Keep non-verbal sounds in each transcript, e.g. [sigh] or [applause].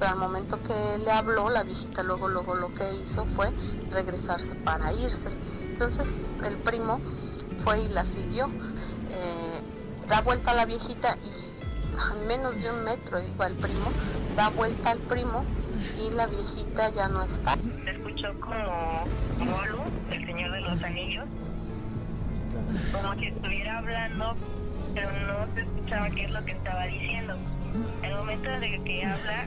pero al momento que le habló, la viejita luego, luego lo que hizo fue regresarse para irse. Entonces el primo fue y la siguió, eh, da vuelta a la viejita y a menos de un metro iba el primo, da vuelta al primo y la viejita ya no está. Se escuchó como Molu, el señor de los anillos, como si estuviera hablando, pero no se escuchaba qué es lo que estaba diciendo. El momento de que habla,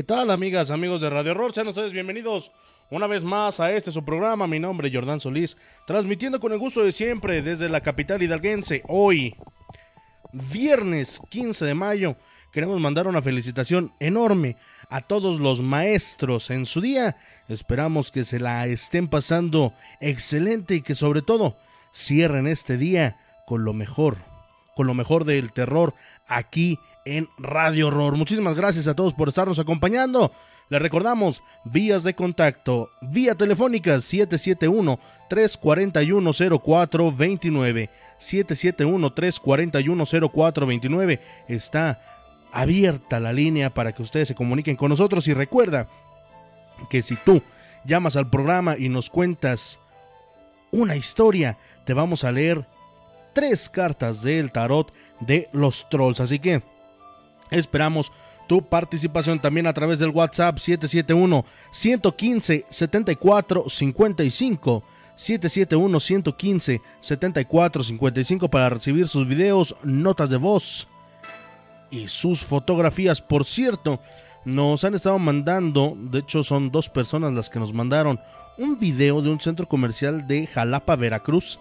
¿Qué tal, amigas, amigos de Radio Horror? Sean ustedes bienvenidos una vez más a este su programa. Mi nombre es Jordán Solís, transmitiendo con el gusto de siempre desde la capital hidalguense. Hoy, viernes 15 de mayo, queremos mandar una felicitación enorme a todos los maestros en su día. Esperamos que se la estén pasando excelente y que sobre todo cierren este día con lo mejor, con lo mejor del terror aquí en Radio Horror. Muchísimas gracias a todos por estarnos acompañando. Les recordamos vías de contacto, vía telefónica 771-341-0429. 771-341-0429. Está abierta la línea para que ustedes se comuniquen con nosotros y recuerda que si tú llamas al programa y nos cuentas una historia, te vamos a leer tres cartas del tarot de los trolls. Así que esperamos tu participación también a través del WhatsApp 771 115 74 55 771 115 74 55 para recibir sus videos, notas de voz y sus fotografías. Por cierto, nos han estado mandando, de hecho son dos personas las que nos mandaron un video de un centro comercial de Jalapa, Veracruz,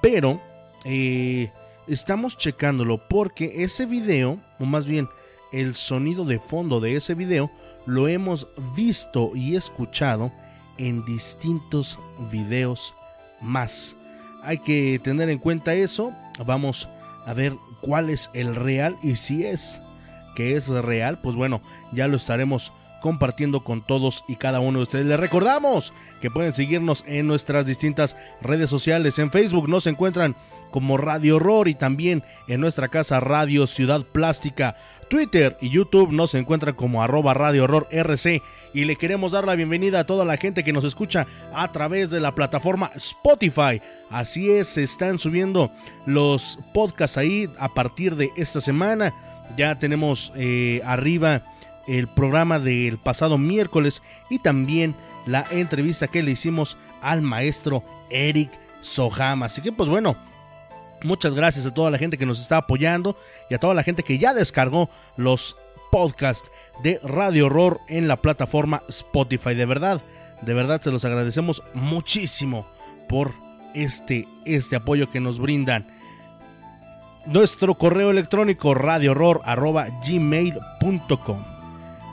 pero eh, estamos checándolo porque ese video, o más bien el sonido de fondo de ese video, lo hemos visto y escuchado en distintos videos más. Hay que tener en cuenta eso. Vamos a ver cuál es el real y si es que es real, pues bueno, ya lo estaremos compartiendo con todos y cada uno de ustedes. Les recordamos que pueden seguirnos en nuestras distintas redes sociales. En Facebook nos encuentran como Radio Horror y también en nuestra casa Radio Ciudad Plástica. Twitter y YouTube nos encuentran como arroba Radio Horror RC y le queremos dar la bienvenida a toda la gente que nos escucha a través de la plataforma Spotify. Así es, se están subiendo los podcasts ahí a partir de esta semana. Ya tenemos eh, arriba el programa del pasado miércoles y también la entrevista que le hicimos al maestro Eric Soham. Así que pues bueno, Muchas gracias a toda la gente que nos está apoyando y a toda la gente que ya descargó los podcasts de Radio Horror en la plataforma Spotify. De verdad, de verdad se los agradecemos muchísimo por este, este apoyo que nos brindan. Nuestro correo electrónico radiohorror.gmail.com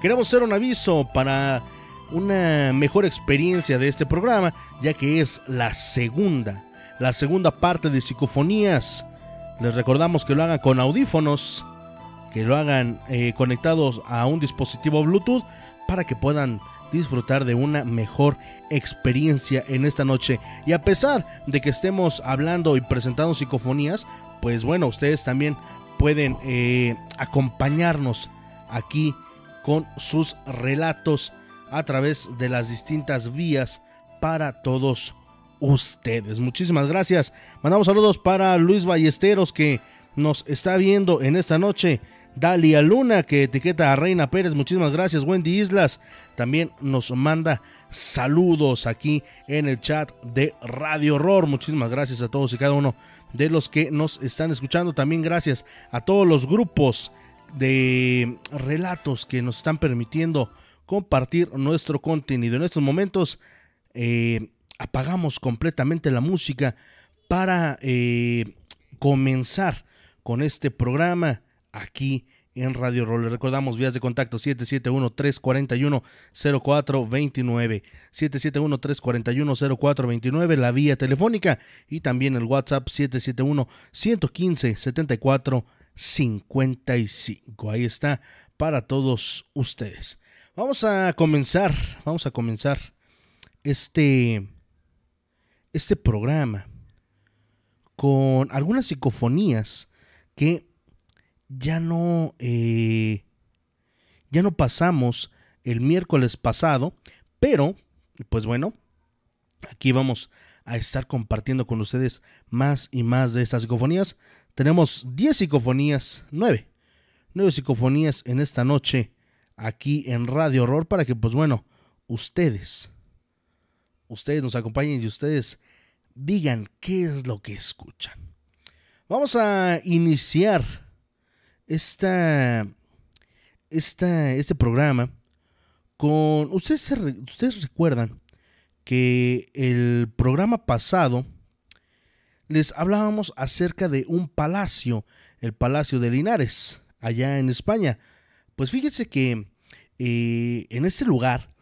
Queremos hacer un aviso para una mejor experiencia de este programa, ya que es la segunda, la segunda parte de psicofonías. Les recordamos que lo hagan con audífonos, que lo hagan eh, conectados a un dispositivo Bluetooth para que puedan disfrutar de una mejor experiencia en esta noche. Y a pesar de que estemos hablando y presentando psicofonías, pues bueno, ustedes también pueden eh, acompañarnos aquí con sus relatos a través de las distintas vías para todos ustedes. Muchísimas gracias. Mandamos saludos para Luis Ballesteros que nos está viendo en esta noche. Dalia Luna que etiqueta a Reina Pérez. Muchísimas gracias. Wendy Islas también nos manda saludos aquí en el chat de Radio Horror. Muchísimas gracias a todos y cada uno de los que nos están escuchando. También gracias a todos los grupos de relatos que nos están permitiendo compartir nuestro contenido. En estos momentos eh, apagamos completamente la música para eh, comenzar con este programa aquí en Radio Rol. recordamos vías de contacto 771-341-0429, 771-341-0429, la vía telefónica y también el WhatsApp 771-115-74 55. Ahí está para todos ustedes. Vamos a comenzar, vamos a comenzar este, este programa con algunas psicofonías que ya no, eh, ya no pasamos el miércoles pasado, pero, pues bueno, aquí vamos a estar compartiendo con ustedes más y más de estas psicofonías. Tenemos 10 psicofonías, 9, 9 psicofonías en esta noche aquí en Radio Horror para que, pues bueno, ustedes, ustedes nos acompañen y ustedes digan qué es lo que escuchan. Vamos a iniciar esta, esta, este programa con... Ustedes, ustedes recuerdan que el programa pasado les hablábamos acerca de un palacio, el Palacio de Linares, allá en España. Pues fíjense que eh, en este lugar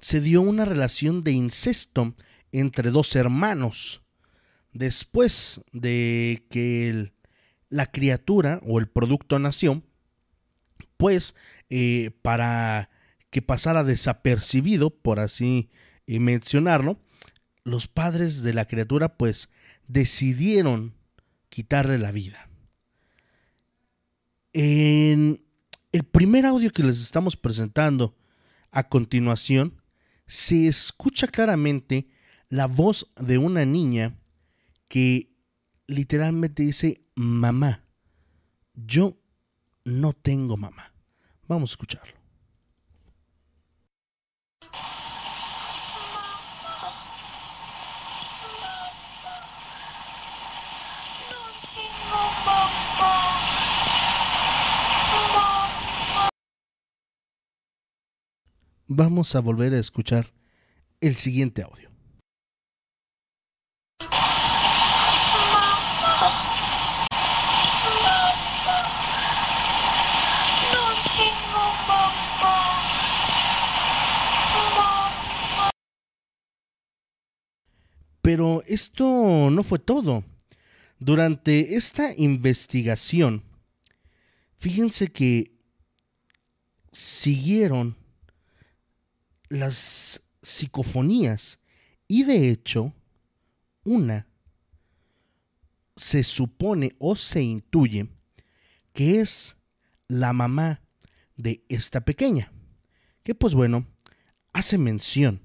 se dio una relación de incesto entre dos hermanos. Después de que la criatura o el producto nació, pues eh, para que pasara desapercibido, por así eh, mencionarlo, los padres de la criatura pues decidieron quitarle la vida. En el primer audio que les estamos presentando a continuación, se escucha claramente la voz de una niña que literalmente dice, mamá, yo no tengo mamá. Vamos a escucharlo. Vamos a volver a escuchar el siguiente audio. Pero esto no fue todo. Durante esta investigación, fíjense que siguieron las psicofonías y de hecho una se supone o se intuye que es la mamá de esta pequeña, que pues bueno, hace mención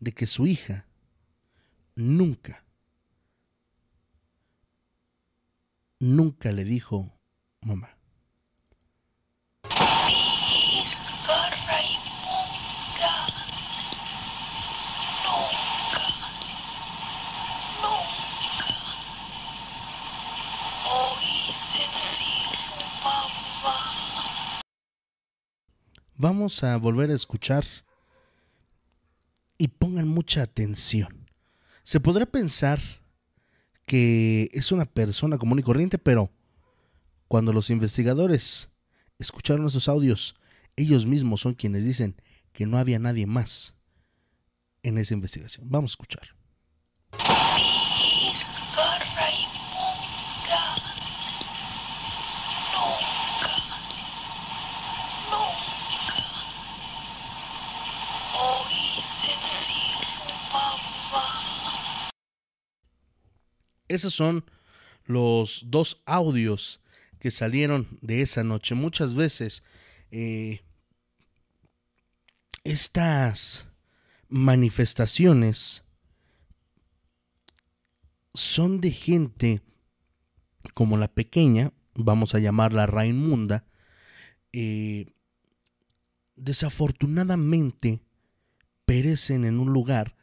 de que su hija nunca, nunca le dijo mamá. Vamos a volver a escuchar y pongan mucha atención. Se podrá pensar que es una persona común y corriente, pero cuando los investigadores escucharon esos audios, ellos mismos son quienes dicen que no había nadie más en esa investigación. Vamos a escuchar. Esos son los dos audios que salieron de esa noche. Muchas veces eh, estas manifestaciones son de gente como la pequeña, vamos a llamarla Raimunda, eh, desafortunadamente perecen en un lugar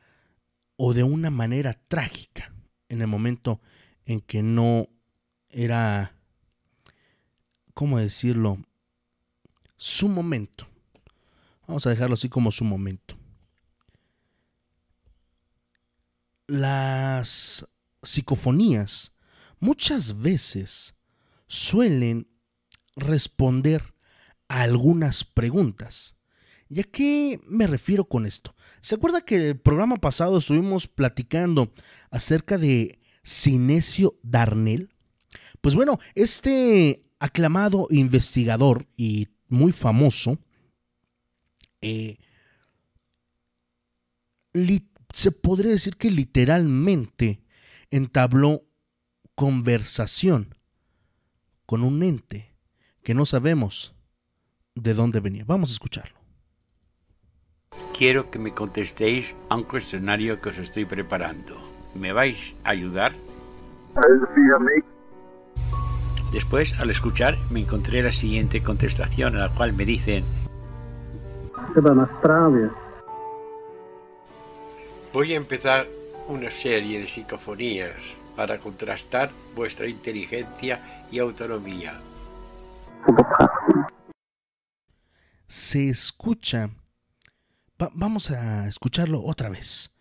o de una manera trágica en el momento en que no era, ¿cómo decirlo? Su momento. Vamos a dejarlo así como su momento. Las psicofonías muchas veces suelen responder a algunas preguntas. ¿Y a qué me refiero con esto? ¿Se acuerda que el programa pasado estuvimos platicando acerca de Sinesio Darnell? Pues bueno, este aclamado investigador y muy famoso, eh, se podría decir que literalmente entabló conversación con un ente que no sabemos de dónde venía. Vamos a escucharlo quiero que me contestéis a un cuestionario que os estoy preparando. ¿Me vais a ayudar? Después, al escuchar, me encontré la siguiente contestación, a la cual me dicen... Voy a empezar una serie de psicofonías para contrastar vuestra inteligencia y autonomía. Se escucha vamos a escucharlo otra vez.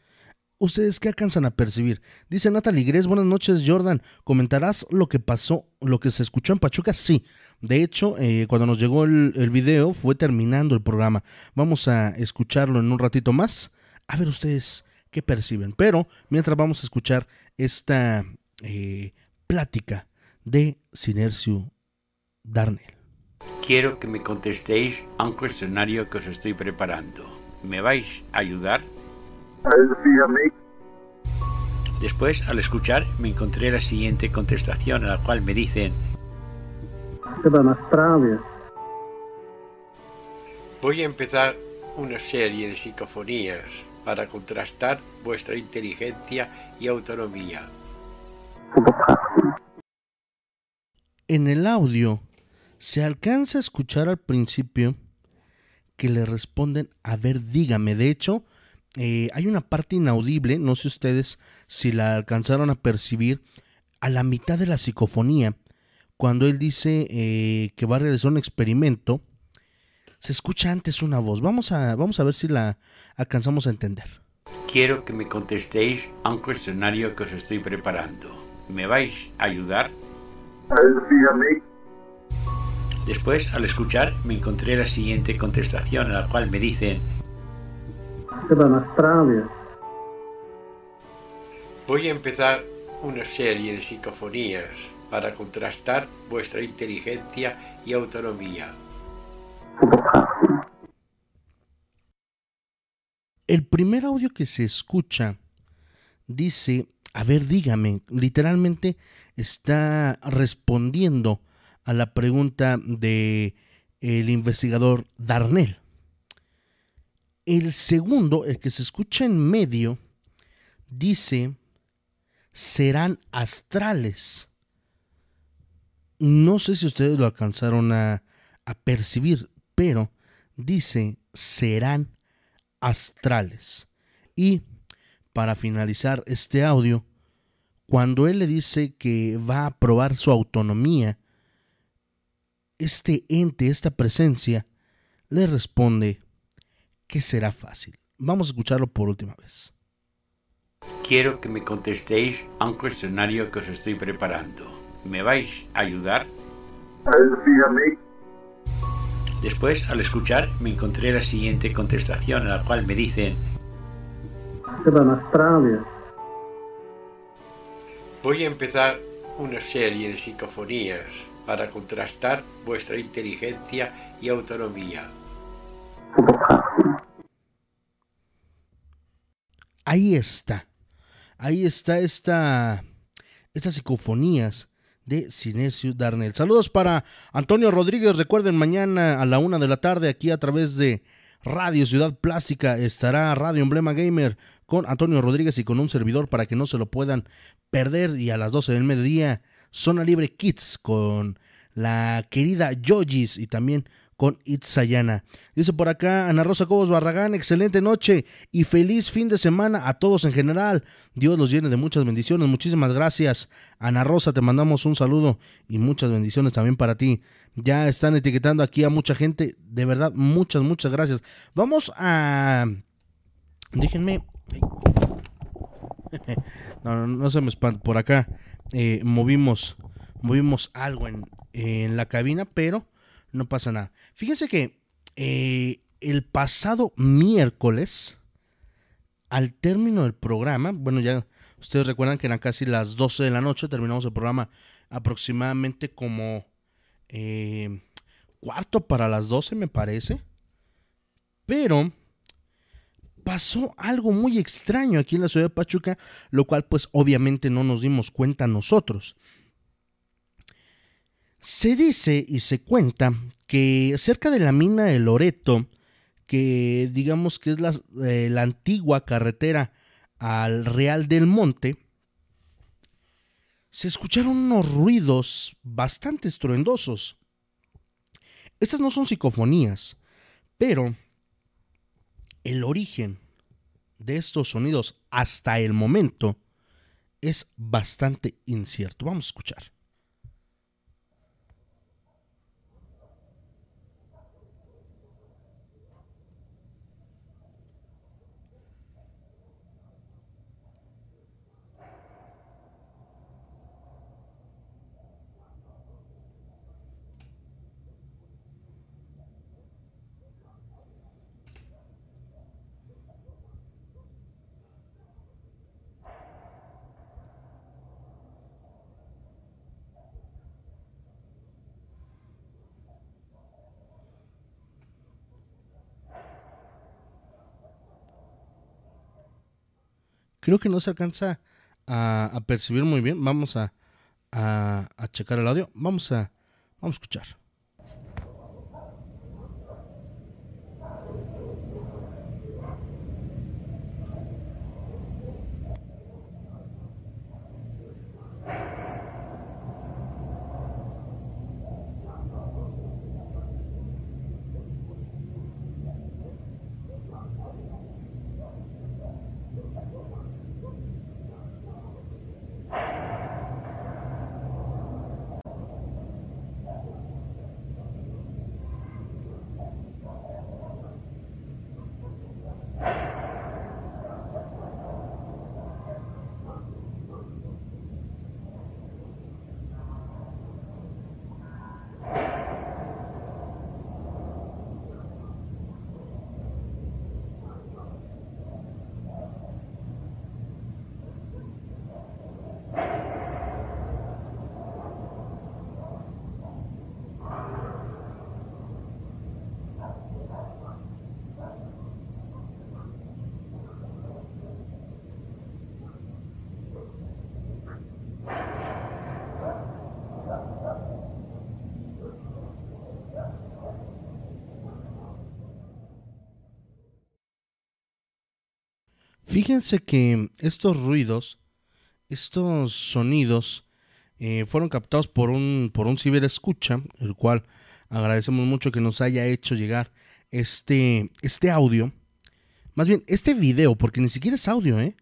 ¿Ustedes qué alcanzan a percibir? Dice Natalie Gres, buenas noches Jordan, ¿comentarás lo que pasó, lo que se escuchó en Pachuca? Sí, de hecho, eh, cuando nos llegó el, video fue terminando el programa. Vamos a escucharlo en un ratito más, a ver ustedes qué perciben. Pero mientras vamos a escuchar esta eh, plática de Sinercio Darnell. Quiero que me contestéis a un cuestionario que os estoy preparando. ¿Me vais a ayudar? Después, al escuchar, me encontré la siguiente contestación, a la cual me dicen... Voy a empezar una serie de psicofonías para contrastar vuestra inteligencia y autonomía. En el audio se alcanza a escuchar al principio que le responden, a ver, dígame. De hecho, eh, hay una parte inaudible, no sé ustedes si la alcanzaron a percibir, a la mitad de la psicofonía, cuando él dice eh, que va a realizar un experimento, se escucha antes una voz. Vamos a, vamos a ver si la alcanzamos a entender. Quiero que me contestéis a un cuestionario que os estoy preparando. ¿Me vais a ayudar? Después, al escuchar, me encontré la siguiente contestación, a la cual me dicen... Voy a empezar una serie de psicofonías para contrastar vuestra inteligencia y autonomía. El primer audio que se escucha dice, a ver, dígame, literalmente está respondiendo a la pregunta de el investigador Darnell. El segundo, el que se escucha en medio, dice, serán astrales. No sé si ustedes lo alcanzaron a, a percibir, pero dice, serán astrales. Y para finalizar este audio, cuando él le dice que va a probar su autonomía, este ente, esta presencia, le responde que será fácil. Vamos a escucharlo por última vez. Quiero que me contestéis a un cuestionario que os estoy preparando. ¿Me vais a ayudar? Después, al escuchar, me encontré la siguiente contestación en la cual me dicen Voy a empezar una serie de psicofonías para contrastar vuestra inteligencia y autonomía. Ahí está. Ahí está esta, estas psicofonías de Sinesio Darnell. Saludos para Antonio Rodríguez. Recuerden, mañana a la una de la tarde, aquí a través de Radio Ciudad Plástica, estará Radio Emblema Gamer con Antonio Rodríguez y con un servidor para que no se lo puedan perder. Y a las 12 del mediodía, Zona Libre Kids con la querida Yojis y también con Itzayana. Dice por acá Ana Rosa Cobos Barragán, excelente noche y feliz fin de semana a todos en general. Dios los llene de muchas bendiciones. Muchísimas gracias. Ana Rosa, te mandamos un saludo y muchas bendiciones también para ti. Ya están etiquetando aquí a mucha gente. De verdad, muchas, muchas gracias. Vamos a... Déjenme [laughs] no, no, se me espanta. Por acá eh, movimos, movimos algo en, en, la cabina, pero no pasa nada. Fíjense que eh, el pasado miércoles, al término del programa, bueno, ya ustedes recuerdan que eran casi las 12 de la noche, terminamos el programa aproximadamente como eh, cuarto para las 12, me parece. Pero pasó algo muy extraño aquí en la ciudad de Pachuca, lo cual pues obviamente no nos dimos cuenta nosotros. Se dice y se cuenta que cerca de la mina de Loreto, que digamos que es la, eh, antigua carretera al Real del Monte, se escucharon unos ruidos bastante estruendosos. Estas no son psicofonías, pero el origen de estos sonidos hasta el momento es bastante incierto. Vamos a escuchar. Creo que no se alcanza a, percibir muy bien. Vamos a, a, checar el audio. Vamos a, vamos a escuchar. Fíjense que estos ruidos, estos sonidos, eh, fueron captados por un, por un ciberescucha, el cual agradecemos mucho que nos haya hecho llegar este, este audio. Más bien, este video, porque ni siquiera es audio, ¿eh?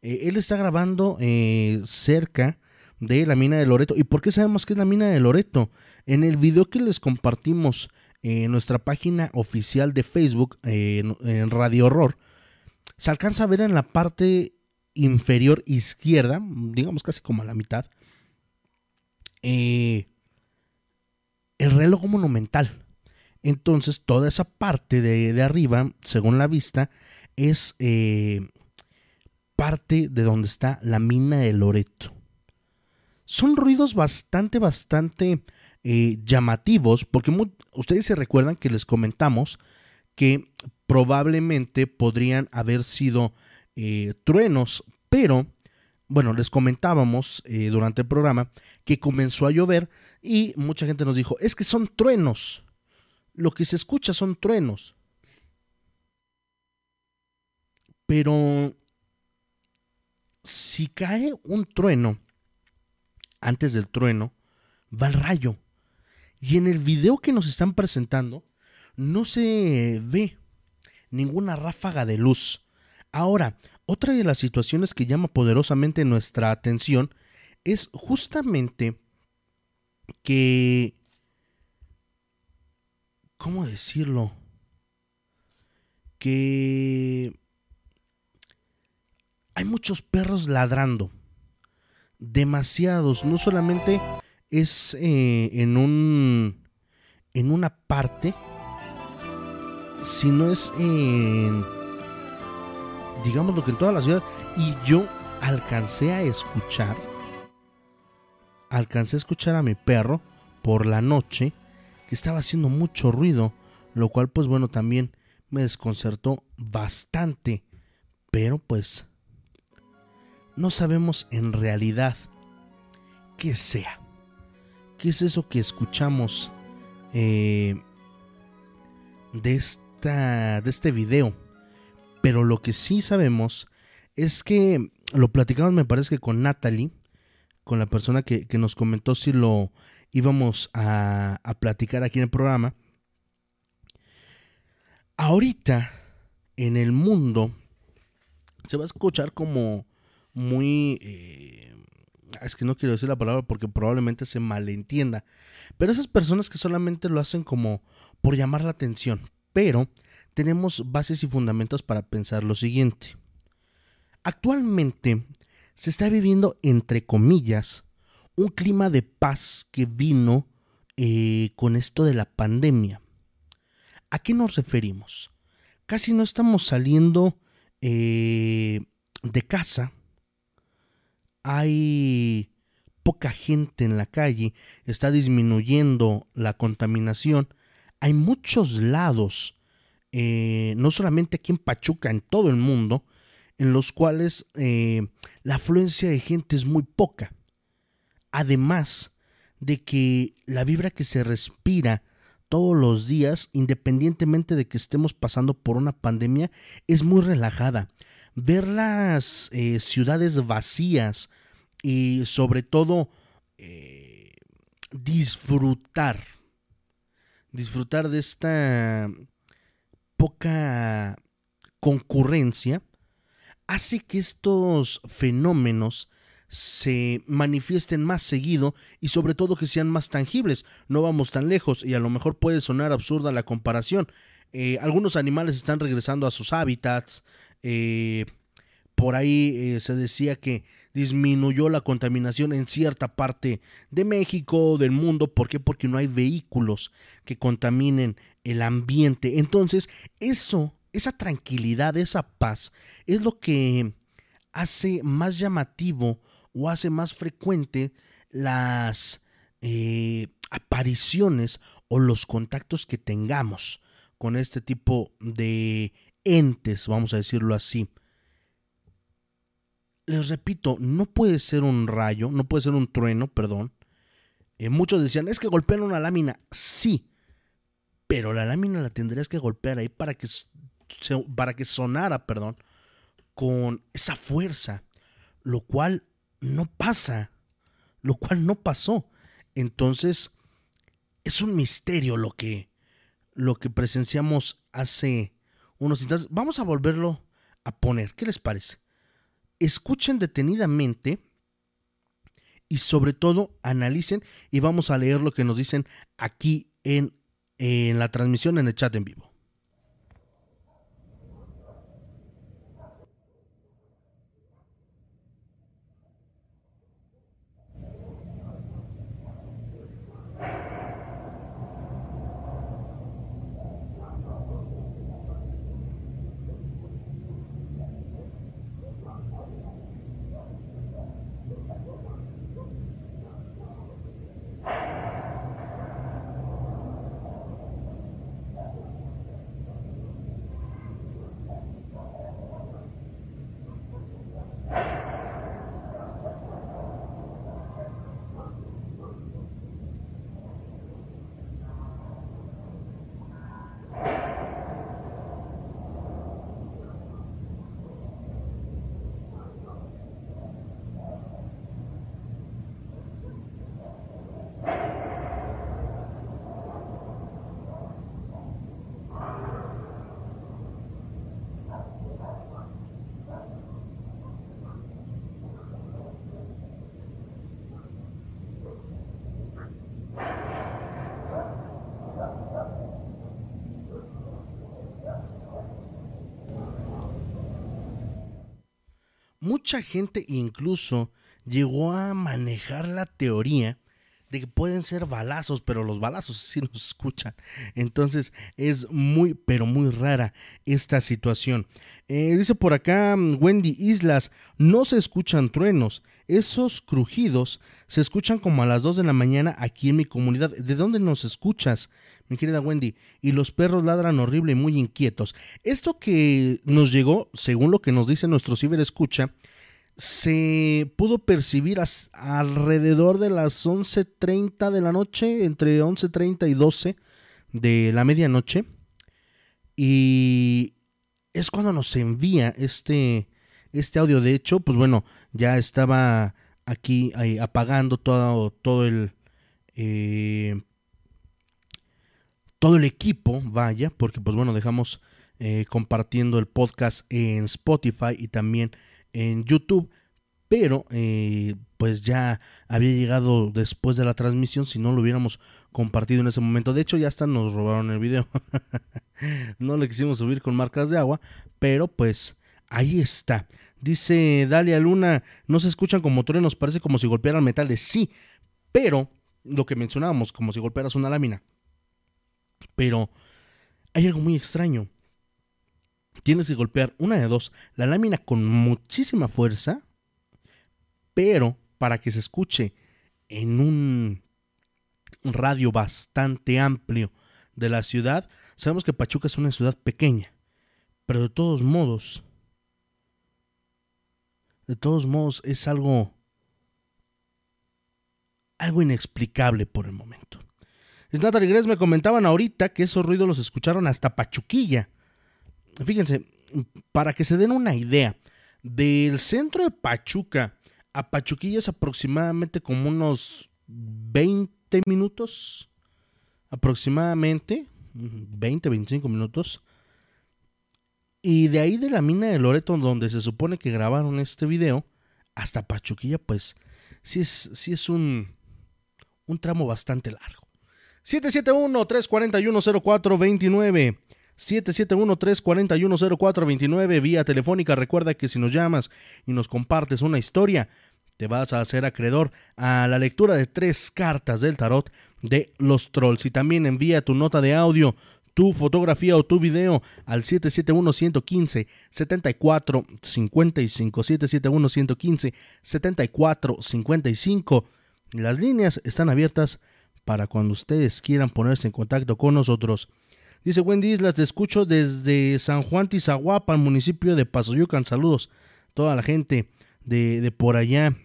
eh él está grabando eh, cerca de la mina de Loreto. ¿Y por qué sabemos que es la mina de Loreto? En el video que les compartimos en nuestra página oficial de Facebook, en, Radio Horror, se alcanza a ver en la parte inferior izquierda, digamos casi como a la mitad, eh, el reloj monumental. Entonces, toda esa parte de, arriba, según la vista, es eh, parte de donde está la mina de Loreto. Son ruidos bastante, bastante eh, llamativos, porque ustedes se recuerdan que les comentamos que probablemente podrían haber sido eh, truenos, pero bueno, les comentábamos eh, durante el programa que comenzó a llover y mucha gente nos dijo, es que son truenos, lo que se escucha son truenos. Pero si cae un trueno, antes del trueno, va el rayo. Y en el video que nos están presentando, no se ve ninguna ráfaga de luz. Ahora, otra de las situaciones que llama poderosamente nuestra atención es justamente que... ¿Cómo decirlo? Que hay muchos perros ladrando. Demasiados. No solamente es eh, en un. en una parte. Sino es en. digamos lo que en toda la ciudad. Y yo alcancé a escuchar. Alcancé a escuchar a mi perro por la noche. Que estaba haciendo mucho ruido. Lo cual, pues bueno, también me desconcertó bastante. Pero pues no sabemos en realidad qué sea. ¿Qué es eso que escuchamos eh, de, de este video? Pero lo que sí sabemos es que lo platicamos, me parece que con Natalie, con la persona que, nos comentó si lo íbamos a, a platicar aquí en el programa. Ahorita en el mundo se va a escuchar como muy... Eh, es que no quiero decir la palabra porque probablemente se malentienda. Pero esas personas que solamente lo hacen como por llamar la atención. Pero tenemos bases y fundamentos para pensar lo siguiente. Actualmente se está viviendo, entre comillas, un clima de paz que vino eh, con esto de la pandemia. ¿A qué nos referimos? Casi no estamos saliendo eh, de casa hay poca gente en la calle, está disminuyendo la contaminación. Hay muchos lados, eh, no solamente aquí en Pachuca, en todo el mundo, en los cuales eh, la afluencia de gente es muy poca. Además de que la vibra que se respira todos los días, independientemente de que estemos pasando por una pandemia, es muy relajada ver las eh, ciudades vacías y sobre todo disfrutar, disfrutar de esta poca concurrencia, hace que estos fenómenos se manifiesten más seguido y sobre todo que sean más tangibles. No vamos tan lejos y a lo mejor puede sonar absurda la comparación. Eh, algunos animales están regresando a sus hábitats, eh, por ahí eh, se decía que disminuyó la contaminación en cierta parte de México, del mundo. ¿Por qué? Porque no hay vehículos que contaminen el ambiente. Entonces, eso, esa tranquilidad, esa paz, es lo que hace más llamativo o hace más frecuente las eh, apariciones o los contactos que tengamos con este tipo de entes, vamos a decirlo así. Les repito, no puede ser un rayo, no puede ser un trueno, perdón. Eh, muchos decían, es que golpean una lámina. Sí, pero la lámina la tendrías que golpear ahí para que, para que sonara, perdón, con esa fuerza, lo cual no pasa, lo cual no pasó. Entonces, es un misterio lo que, lo que presenciamos hace unos instantes. Vamos a volverlo a poner. ¿Qué les parece? Escuchen detenidamente y sobre todo analicen y vamos a leer lo que nos dicen aquí en en la transmisión en el chat en vivo. Mucha gente incluso llegó a manejar la teoría de que pueden ser balazos, pero los balazos [laughs] sí nos escuchan. Entonces es muy, pero muy rara esta situación. Eh, dice por acá mm, Wendy Islas, no se escuchan truenos. Esos crujidos se escuchan como a las 2 de la mañana aquí en mi comunidad. ¿De dónde nos escuchas? Mi querida Wendy, y los perros ladran horrible y muy inquietos. Esto que nos llegó, según lo que nos dice nuestro ciberescucha, se pudo percibir alrededor de las 11.30 de la noche, entre 11.30 y 12 de la medianoche. Y es cuando nos envía este, este audio. De hecho, pues bueno, ya estaba aquí apagando todo, todo el... Eh, todo el equipo, vaya, porque pues bueno, dejamos eh, compartiendo el podcast en Spotify y también en YouTube, pero eh, pues ya había llegado después de la transmisión si no lo hubiéramos compartido en ese momento. De hecho ya hasta nos robaron el video. [laughs] no le quisimos subir con marcas de agua, pero pues ahí está. Dice Dalia Luna, no se escuchan como truenos, parece como si golpearan metales. Sí, pero lo que mencionábamos, como si golpearas una lámina. Pero hay algo muy extraño tienes que golpear una de dos, la lámina con muchísima fuerza, pero para que se escuche en un radio bastante amplio de la ciudad, sabemos que Pachuca es una ciudad pequeña, pero de todos modos, de todos modos es algo algo inexplicable por el momento. Snatar y Gres me comentaban ahorita que esos ruidos los escucharon hasta Pachuquilla. Fíjense, para que se den una idea, del centro de Pachuca a Pachuquilla es aproximadamente como unos 20 minutos, aproximadamente, 20, 25 minutos. Y de ahí de la mina de Loreto, donde se supone que grabaron este video, hasta Pachuquilla, pues sí es, sí es un, un tramo bastante largo. 771-341-0429. 771-341-0429 vía telefónica. Recuerda que si nos llamas y nos compartes una historia, te vas a hacer acreedor a la lectura de tres cartas del tarot de los trolls. Y también envía tu nota de audio, tu fotografía o tu video al 771-115-7455. 771-115-7455. Las líneas están abiertas para cuando ustedes quieran ponerse en contacto con nosotros. Dice Wendy Islas, te escucho desde San Juan Tizahuapan, municipio de Pasoyucan. Saludos a toda la gente de, por allá,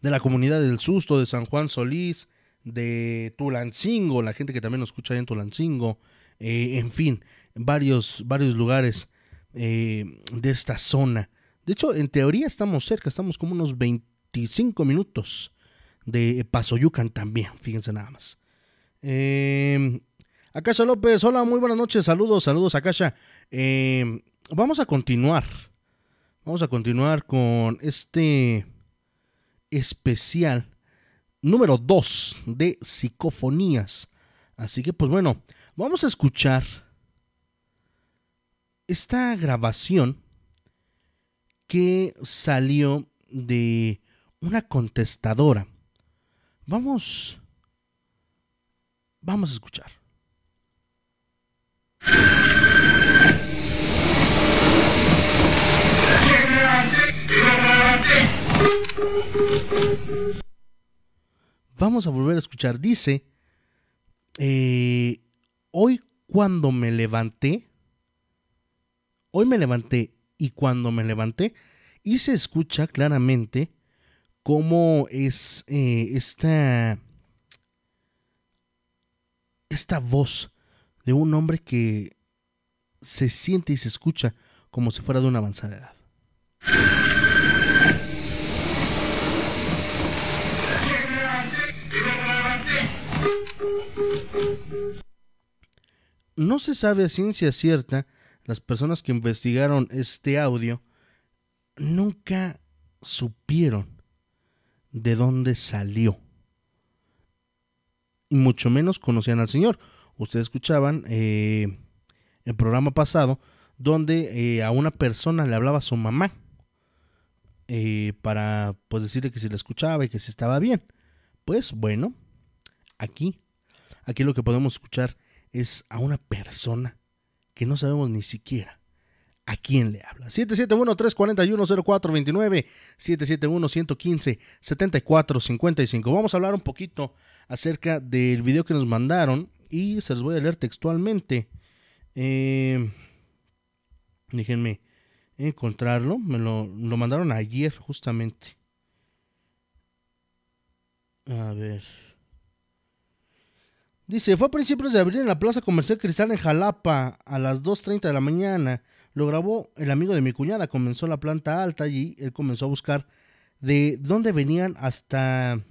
de la comunidad del Susto, de San Juan Solís, de Tulancingo, la gente que también nos escucha en Tulancingo, eh, en fin, varios, varios lugares eh, de esta zona. De hecho, en teoría estamos cerca, estamos como unos 25 minutos de Pasoyucan también, fíjense nada más. Eh, López, hola, muy buenas noches, saludos, saludos Akasha. Eh, vamos a continuar, vamos a continuar con este especial número 2 de psicofonías Así que pues bueno, vamos a escuchar esta grabación que salió de una contestadora. Vamos vamos a escuchar. Vamos a volver a escuchar. Dice, eh, hoy cuando me levanté, hoy me levanté y cuando me levanté, y se escucha claramente cómo es eh, esta, esta voz de un hombre que se siente y se escucha como si fuera de una avanzada edad. No se sabe a ciencia cierta, las personas que investigaron este audio nunca supieron de dónde salió. Y mucho menos conocían al Señor. Ustedes escuchaban eh, el programa pasado donde eh, a una persona le hablaba a su mamá eh, para pues decirle que si la escuchaba y que si estaba bien. Pues bueno, aquí, aquí lo que podemos escuchar es a una persona que no sabemos ni siquiera a quién le habla. 771-341-0429, 771-115-7455. Vamos a hablar un poquito acerca del video que nos mandaron y se los voy a leer textualmente. Eh, déjenme encontrarlo, me lo, lo mandaron ayer justamente. A ver. Dice, fue a principios de abril en la Plaza Comercial Cristal en Jalapa a las 2.30 de la mañana. Lo grabó el amigo de mi cuñada, comenzó la planta alta y él comenzó a buscar de dónde venían hasta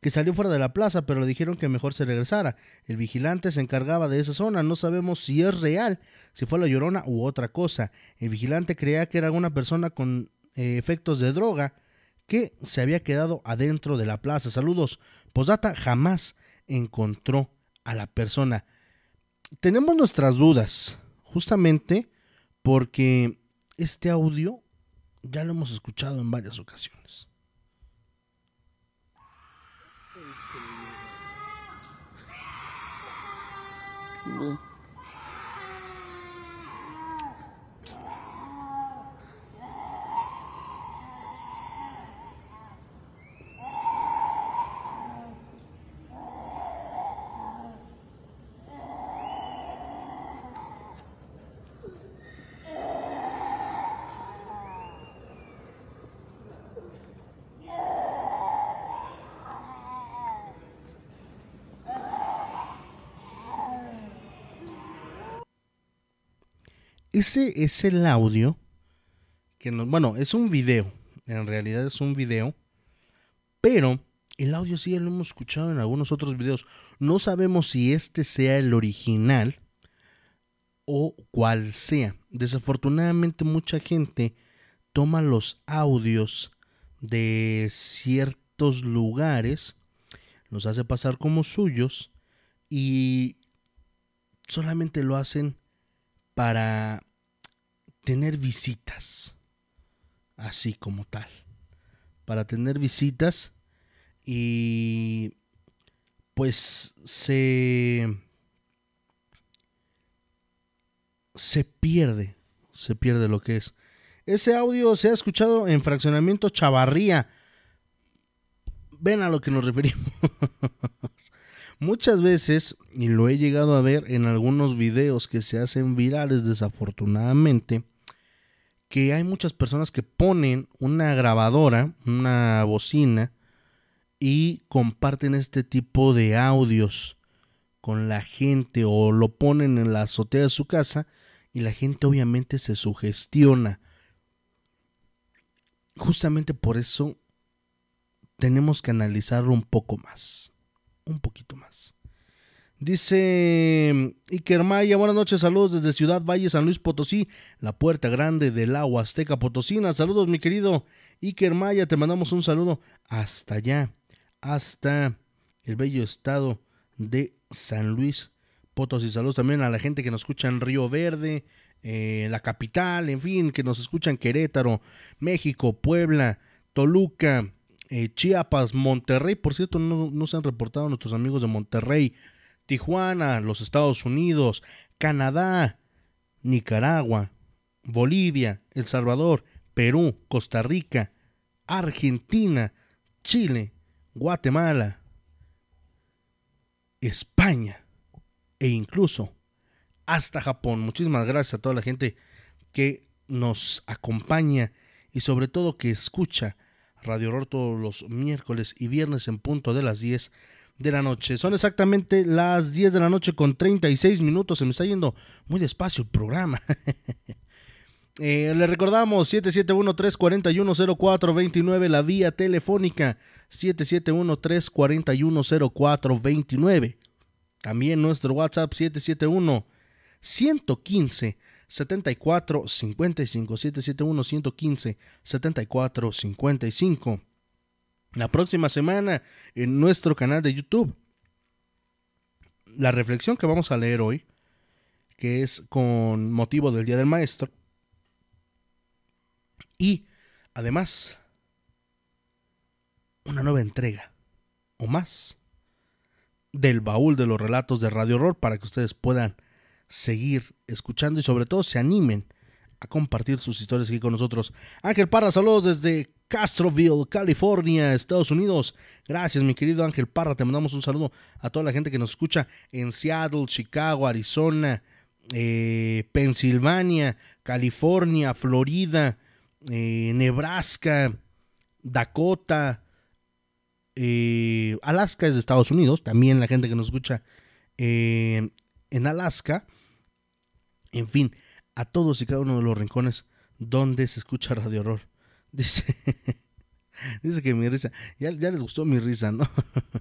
que salió fuera de la plaza, pero le dijeron que mejor se regresara. El vigilante se encargaba de esa zona, no sabemos si es real, si fue la llorona u otra cosa. El vigilante creía que era una persona con eh, efectos de droga que se había quedado adentro de la plaza. Saludos. Posdata jamás encontró a la persona. Tenemos nuestras dudas, justamente porque este audio ya lo hemos escuchado en varias ocasiones. Ese es el audio que nos, bueno, es un video, en realidad es un video, pero el audio sí lo hemos escuchado en algunos otros videos. No sabemos si este sea el original o cuál sea. Desafortunadamente mucha gente toma los audios de ciertos lugares, los hace pasar como suyos y solamente lo hacen para tener visitas, así como tal, para tener visitas y pues se se pierde, se pierde lo que es. Ese audio se ha escuchado en fraccionamiento Chavarría. Ven a lo que nos referimos. [laughs] Muchas veces, y lo he llegado a ver en algunos videos que se hacen virales desafortunadamente, que hay muchas personas que ponen una grabadora, una bocina, y comparten este tipo de audios con la gente o lo ponen en la azotea de su casa y la gente obviamente se sugestiona. Justamente por eso tenemos que analizarlo un poco más, un poquito más. Dice Iker Maya, buenas noches, saludos desde Ciudad Valle, San Luis Potosí, la puerta grande del agua azteca potosina. Saludos, mi querido Iker Maya, te mandamos un saludo hasta allá, hasta el bello estado de San Luis Potosí. Saludos también a la gente que nos escucha en Río Verde, eh, la capital, en fin, que nos escucha en Querétaro, México, Puebla, Toluca, eh, Chiapas, Monterrey. Por cierto, no, no se han reportado nuestros amigos de Monterrey, Tijuana, los Estados Unidos, Canadá, Nicaragua, Bolivia, El Salvador, Perú, Costa Rica, Argentina, Chile, Guatemala, España e incluso hasta Japón. Muchísimas gracias a toda la gente que nos acompaña y sobre todo que escucha Radio Horror todos los miércoles y viernes en punto de las 10 de la noche. Son exactamente las 10 de la noche con 36 minutos. Se me está yendo muy despacio el programa. [laughs] eh, le recordamos 771-341-0429, la vía telefónica 771-341-0429. También nuestro WhatsApp 771 115 74 55 771 115 74 55 la próxima semana en nuestro canal de YouTube la reflexión que vamos a leer hoy que es con motivo del Día del Maestro y además una nueva entrega o más del baúl de los relatos de Radio Horror para que ustedes puedan seguir escuchando y sobre todo se animen a compartir sus historias aquí con nosotros. Ángel Parra, saludos desde Castroville, California, Estados Unidos. Gracias, mi querido Ángel Parra. Te mandamos un saludo a toda la gente que nos escucha en Seattle, Chicago, Arizona, eh, Pensilvania, California, Florida, eh, Nebraska, Dakota, eh, Alaska es de Estados Unidos. También la gente que nos escucha en Alaska. En fin, a todos y cada uno de los rincones donde se escucha Radio Horror. Dice, [laughs] dice que mi risa, ya, ya les gustó mi risa, ¿no?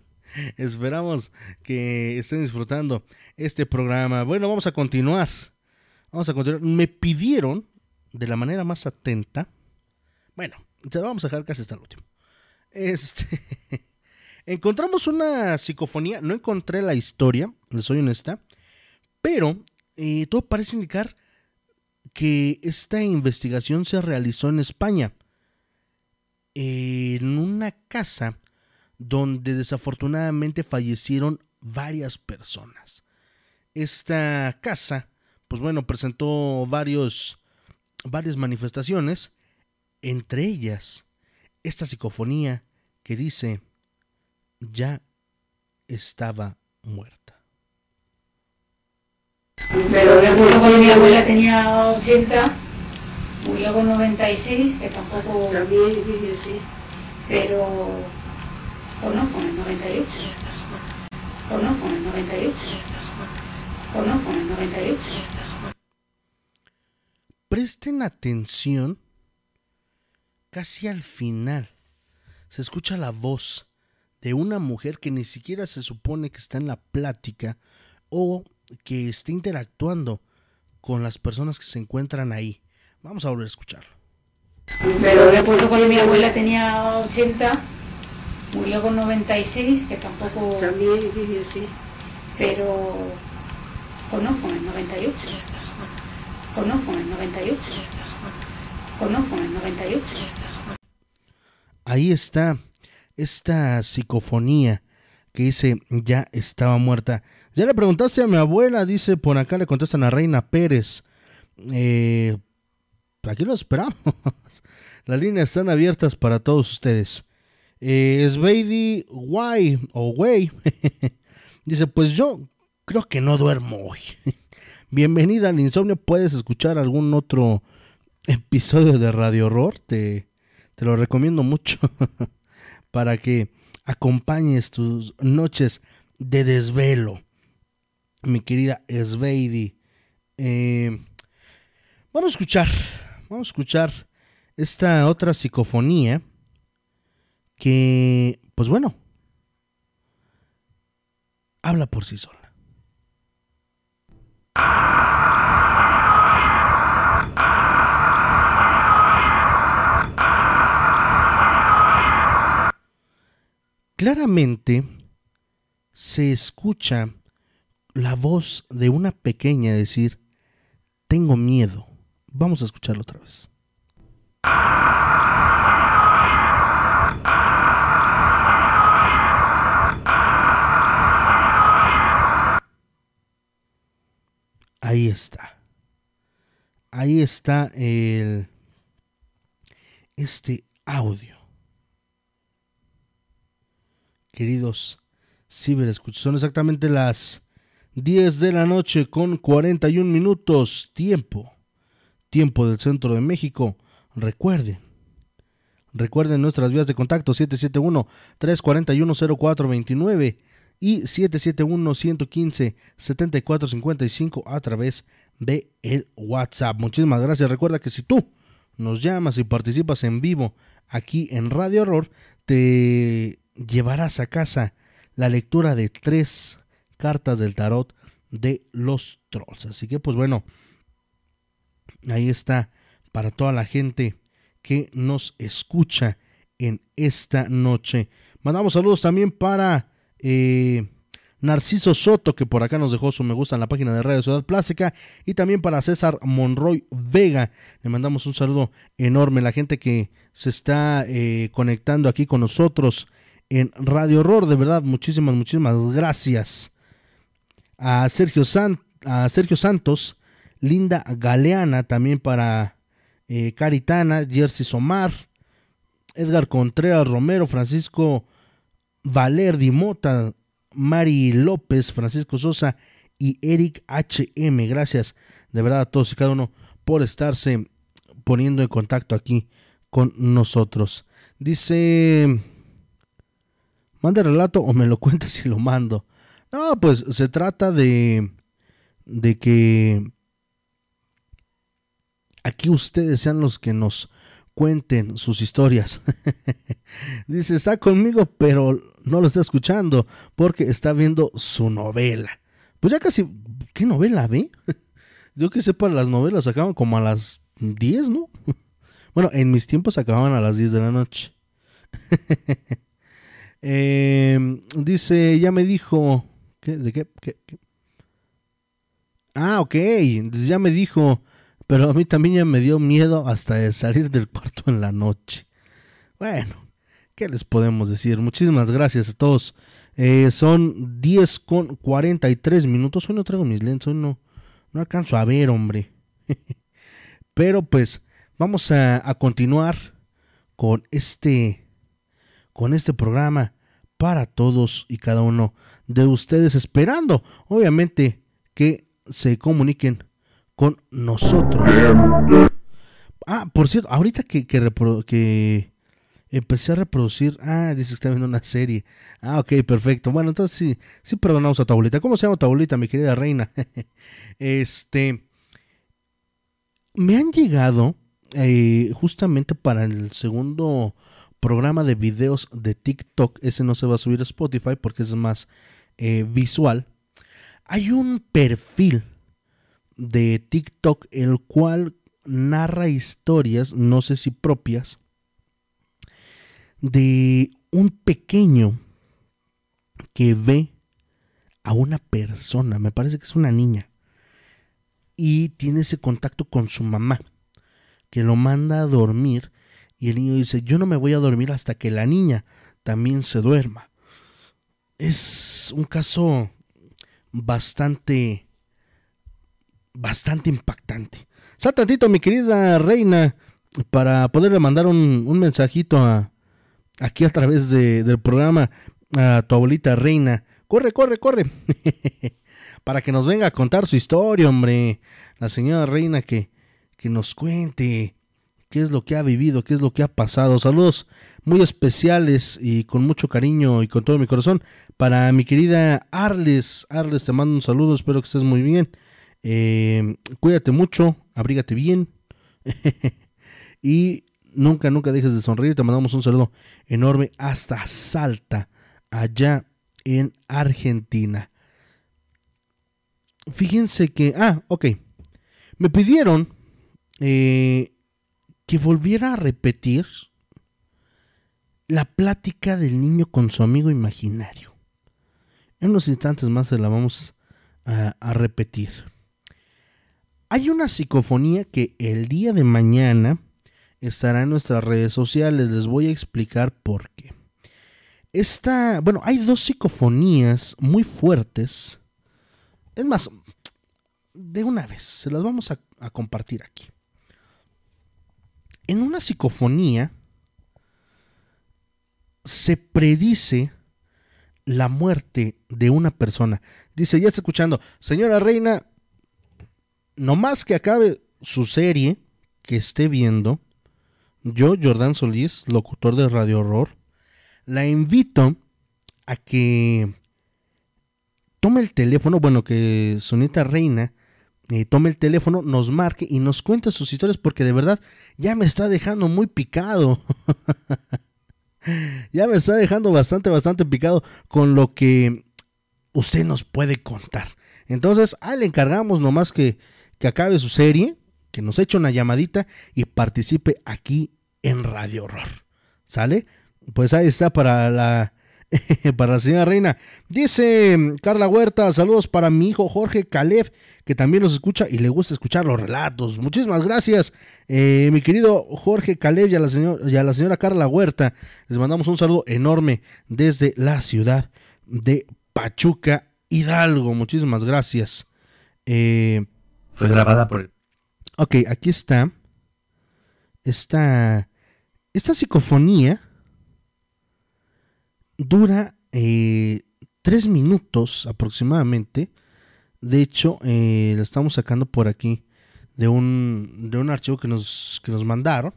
[laughs] Esperamos que estén disfrutando este programa. Bueno, vamos a continuar. Vamos a continuar. Me pidieron de la manera más atenta. Bueno, se lo vamos a dejar casi hasta el último. Este. [laughs] encontramos una psicofonía. No encontré la historia, les soy honesta. Pero eh, todo parece indicar que esta investigación se realizó en España, en una casa donde desafortunadamente fallecieron varias personas. Esta casa, pues bueno, presentó varios, varias manifestaciones, entre ellas esta psicofonía que dice, ya estaba muerta. Pero recuerdo cuando mi abuela tenía 80, murió con 96, que tampoco... También difícil, sí. Pero... O no, con el 98. O no, con el 98. O no, con el 98. Presten atención, casi al final se escucha la voz de una mujer que ni siquiera se supone que está en la plática o que esté interactuando con las personas que se encuentran ahí. Vamos a volver a escucharlo. Pero recuerdo cuando mi abuela tenía 80, murió con 96, que tampoco... También difícil, sí. Pero... O no, con el 98. O no, con el 98. O no, con el 98. Ahí está esta psicofonía que dice ya estaba muerta. Ya le preguntaste a mi abuela, dice por acá, le contestan a Reina Pérez. Eh, aquí lo esperamos. [laughs] Las líneas están abiertas para todos ustedes. Eh, Sveidi Guay o Güey [laughs] dice: Pues yo creo que no duermo hoy. [laughs] Bienvenida al insomnio. Puedes escuchar algún otro episodio de Radio Horror. Te, te lo recomiendo mucho para que acompañes tus noches de desvelo mi querida Sveidi. Eh, vamos a escuchar, vamos a escuchar esta otra psicofonía que, pues bueno, habla por sí sola. Claramente se escucha la voz de una pequeña decir, tengo miedo. Vamos a escucharlo otra vez. Ahí está. Ahí está el este audio. Queridos ciberescuchos, son exactamente las 10 de la noche con 41 minutos tiempo. Tiempo del centro de México. Recuerden. Recuerden nuestras vías de contacto 771-341-0429 y 771-115-7455 a través de el WhatsApp. Muchísimas gracias. Recuerda que si tú nos llamas y participas en vivo aquí en Radio Horror, te llevarás a casa la lectura de tres cartas del tarot de los trolls. Así que pues bueno, ahí está para toda la gente que nos escucha en esta noche. Mandamos saludos también para eh, Narciso Soto, que por acá nos dejó su me gusta en la página de Radio Ciudad Plástica, y también para César Monroy Vega. Le mandamos un saludo enorme. La gente que se está eh, conectando aquí con nosotros en Radio Horror, de verdad, muchísimas, muchísimas gracias. A Sergio, a Sergio Santos, Linda Galeana, también para eh, Caritana, Jersey Somar, Edgar Contreras Romero, Francisco Valer Mota, Mari López, Francisco Sosa y Eric HM. Gracias de verdad a todos y cada uno por estarse poniendo en contacto aquí con nosotros. Dice, manda relato o me lo [laughs] cuenta si lo mando. No, pues se trata de, de que aquí ustedes sean los que nos cuenten sus historias. [laughs] Dice, está conmigo, pero no lo está escuchando porque está viendo su novela. Pues ya casi, ¿qué novela ve? [laughs] Yo que sepa, las novelas acaban como a las 10, ¿no? [laughs] Bueno, en mis tiempos acababan a las 10 de la noche. Em, dice, ya me dijo... ¿Qué? ¿De qué? ¿Qué? Ah, ok. Ya me dijo pero a mí también ya me dio miedo hasta de salir del cuarto en la noche. Bueno, ¿qué les podemos decir? Muchísimas gracias a todos. Eh, son 10 con 43 minutos. Hoy no traigo mis lentes, hoy no, no alcanzo a ver, hombre. [laughs] Pero pues vamos a, a, continuar con este, con este programa para todos y cada uno de ustedes, esperando, obviamente, que se comuniquen con nosotros. Ah, por cierto, ahorita que, que, empecé a reproducir. Ah, dice que está viendo una serie. Ah, ok, perfecto. Bueno, entonces sí, sí perdonamos a tu abuelita. ¿Cómo se llama tu abuelita, mi querida reina? [laughs] este. Me han llegado eh, justamente para el segundo programa de videos de TikTok. Ese no se va a subir a Spotify porque es más eh, visual. Hay un perfil de TikTok, el cual narra historias, no sé si propias, de un pequeño que ve a una persona, me parece que es una niña, y tiene ese contacto con su mamá, que lo manda a dormir, y el niño dice, yo no me voy a dormir hasta que la niña también se duerma. Es un caso bastante bastante impactante. Sal tantito, mi querida reina, para poderle mandar un, mensajito a, aquí a través del programa a tu abuelita reina. Corre, corre, corre. [laughs] para que nos venga a contar su historia, hombre. La señora reina que, que nos cuente qué es lo que ha vivido, qué es lo que ha pasado. Saludos muy especiales y con mucho cariño y con todo mi corazón para mi querida Arles. Arles, te mando un saludo, espero que estés muy bien. Eh, cuídate mucho, abrígate bien [laughs] y nunca, nunca dejes de sonreír. Te mandamos un saludo enorme hasta Salta, allá en Argentina. Fíjense que, ah, ok, me pidieron eh, que volviera a repetir la plática del niño con su amigo imaginario. En unos instantes más se la vamos a repetir. Hay una psicofonía que el día de mañana estará en nuestras redes sociales. Les voy a explicar por qué. Esta, bueno, hay dos psicofonías muy fuertes. Es más, de una vez, se las vamos a, a compartir aquí. En una psicofonía se predice la muerte de una persona. Dice, ya está escuchando, señora reina, no más que acabe su serie que esté viendo, yo, Jordán Solís, locutor de Radio Horror, la invito a que tome el teléfono, bueno, que Sonita Reina eh, tome el teléfono, nos marque y nos cuente sus historias porque de verdad ya me está dejando muy picado. [laughs] ya me está dejando bastante, bastante picado con lo que usted nos puede contar. Entonces, ahí le encargamos nomás que, que acabe su serie, que nos eche una llamadita y participe aquí en Radio Horror. ¿Sale? Pues ahí está para la [laughs] para la señora Reina. Dice Carla Huerta, saludos para mi hijo Jorge Caleb, que también nos escucha y le gusta escuchar los relatos. Muchísimas gracias, eh, mi querido Jorge Caleb y a, la y a la señora Carla Huerta. Les mandamos un saludo enorme desde la ciudad de Pachuca, Hidalgo. Muchísimas gracias. Eh, Fue grabada por el Ok, aquí está. Esta, esta psicofonía dura eh, tres minutos aproximadamente. De hecho, eh, la estamos sacando por aquí de un, de un archivo que nos, que nos mandaron.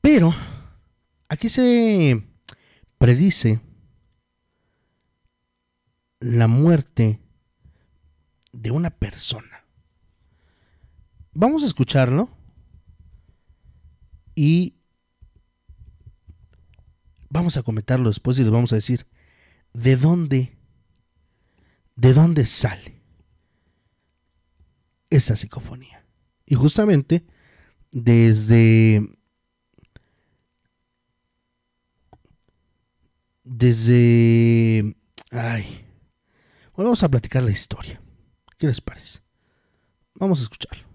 Pero aquí se predice la muerte de una persona. Vamos a escucharlo y vamos a comentarlo después y les vamos a decir de dónde, de dónde sale esa psicofonía. Y justamente desde, desde, ay, bueno, vamos a platicar la historia. ¿Qué les parece? Vamos a escucharlo.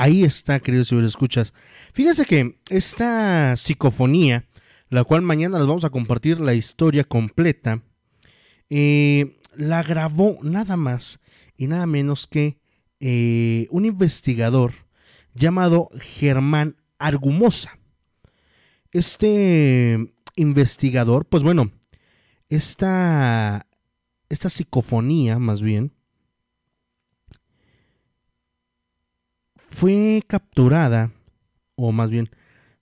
Ahí está, queridos escuchas. Fíjense que esta psicofonía, la cual mañana les vamos a compartir la historia completa, eh, la grabó nada más y nada menos que eh, un investigador llamado Germán Argumosa. Este investigador, pues bueno, esta, esta psicofonía más bien, fue capturada, o más bien,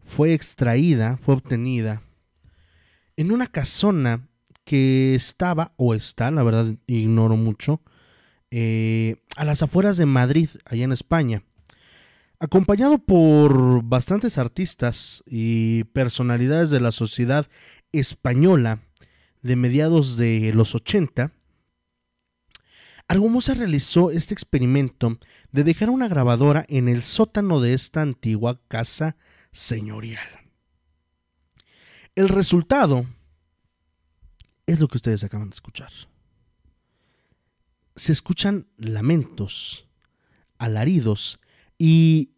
fue extraída, fue obtenida en una casona que estaba, o está, la verdad ignoro mucho, eh, a las afueras de Madrid, allá en España. Acompañado por bastantes artistas y personalidades de la sociedad española de mediados de los 80, Argumosa realizó este experimento de dejar una grabadora en el sótano de esta antigua casa señorial. El resultado es lo que ustedes acaban de escuchar. Se escuchan lamentos, alaridos y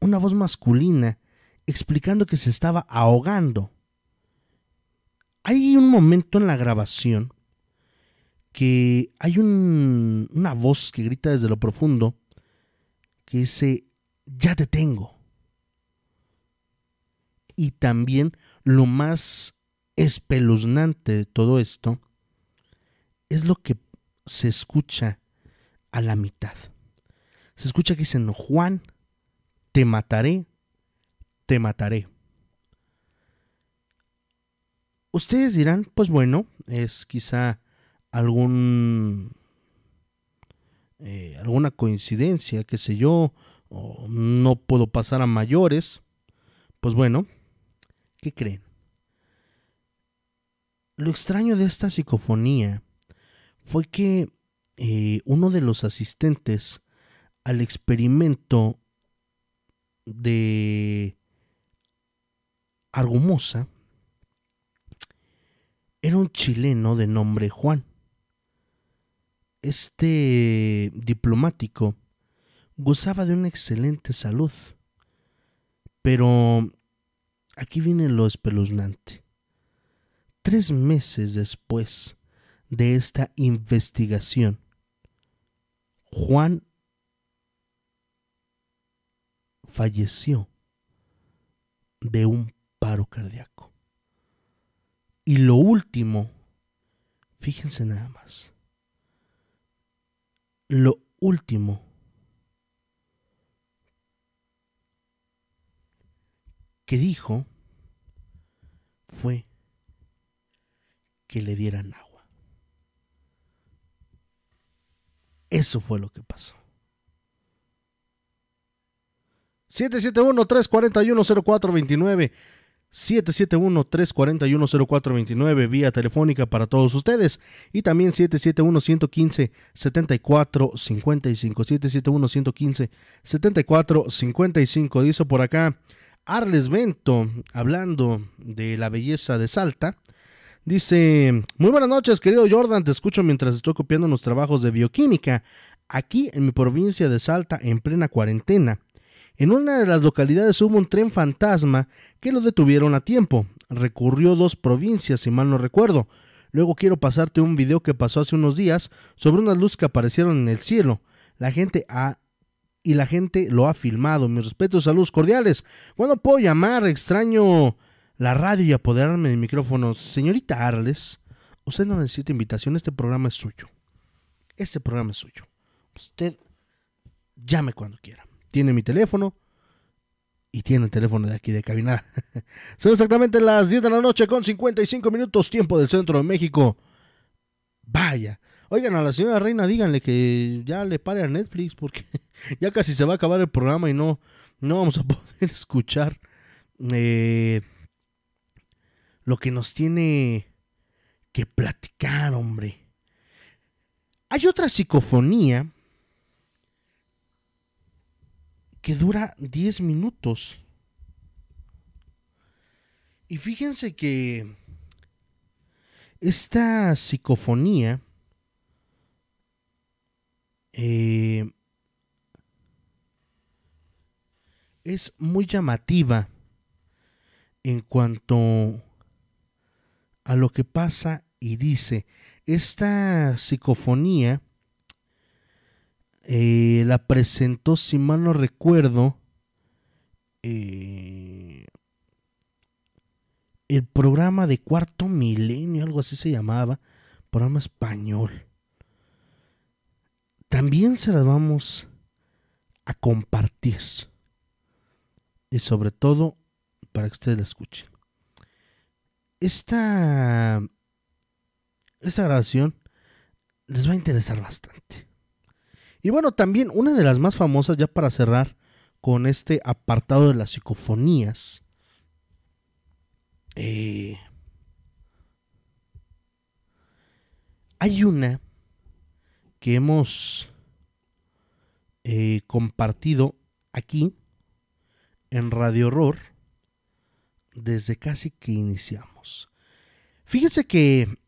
una voz masculina explicando que se estaba ahogando. Hay un momento en la grabación que hay una voz que grita desde lo profundo que dice, ya te tengo. Y también lo más espeluznante de todo esto es lo que se escucha a la mitad. Se escucha que dicen, Juan, te mataré, te mataré. Ustedes dirán, pues bueno, es quizá algún eh, alguna coincidencia, qué sé yo, o no puedo pasar a mayores, pues bueno, ¿qué creen? Lo extraño de esta psicofonía fue que eh, uno de los asistentes al experimento de Argumosa era un chileno de nombre Juan este diplomático gozaba de una excelente salud. Pero aquí viene lo espeluznante. Tres meses después de esta investigación, Juan falleció de un paro cardíaco. Y lo último, fíjense nada más, lo último que dijo fue que le dieran agua. Eso fue lo que pasó. 771-341-0429 771-341-0429 vía telefónica para todos ustedes. Y también 771-115-7455 771-115-7455 dice por acá Arles Bento hablando de la belleza de Salta. Dice muy buenas noches querido Jordan te escucho mientras estoy copiando los trabajos de bioquímica aquí en mi provincia de Salta en plena cuarentena en una de las localidades hubo un tren fantasma que lo detuvieron a tiempo. Recurrió dos provincias, si mal no recuerdo. Luego quiero pasarte un video que pasó hace unos días sobre unas luces que aparecieron en el cielo. La gente ha y la gente lo ha filmado. Mis respetos, saludos cordiales. ¿Cuándo puedo llamar? Extraño la radio y apoderarme del micrófono. Señorita Arles, usted no necesita invitación, este programa es suyo. Este programa es suyo. Usted llame cuando quiera tiene mi teléfono y tiene el teléfono de aquí de cabina. [laughs] Son exactamente las 10 de la noche con 55 minutos tiempo del centro de México. Vaya. Oigan, a la señora Reina díganle que ya le pare a Netflix porque [laughs] ya casi se va a acabar el programa y no, no vamos a [laughs] poder escuchar eh, lo que nos tiene que platicar, hombre. Hay otra psicofonía que dura 10 minutos. Y fíjense que esta psicofonía eh, es muy llamativa en cuanto a lo que pasa y dice. Esta psicofonía eh, la presentó, si mal no recuerdo, eh, el programa de Cuarto Milenio, algo así se llamaba, programa español. También se las vamos a compartir. Y sobre todo para que ustedes la escuchen. Esta, esta grabación les va a interesar bastante. Y bueno, también una de las más famosas, ya para cerrar con este apartado de las psicofonías. Eh, hay una que hemos eh, compartido aquí en Radio Horror desde casi que iniciamos. Fíjense que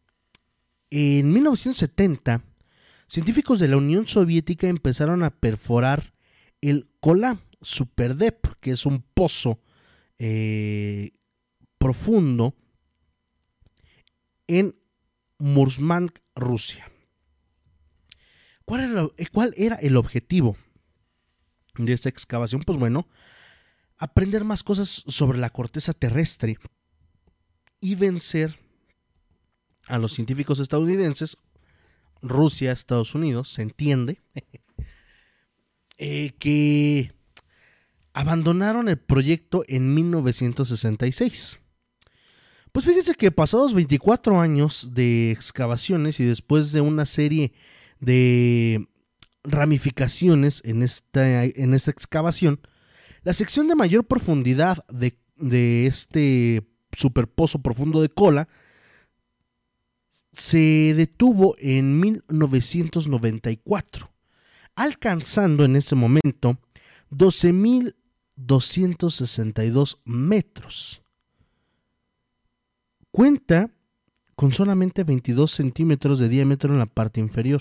en 1970 científicos de la Unión Soviética empezaron a perforar el Kola Superdep, que es un pozo eh, profundo en Murmansk, Rusia. ¿Cuál era, ¿Cuál era el objetivo de esta excavación? Pues bueno, aprender más cosas sobre la corteza terrestre y vencer a los científicos estadounidenses, Rusia, Estados Unidos, se entiende, [laughs] eh, que abandonaron el proyecto en 1966. Pues fíjense que pasados 24 años de excavaciones y después de una serie de ramificaciones en esta, en esta excavación, la sección de mayor profundidad de, de este superpozo profundo de cola se detuvo en 1994, alcanzando en ese momento 12.262 metros. Cuenta con solamente 22 centímetros de diámetro en la parte inferior.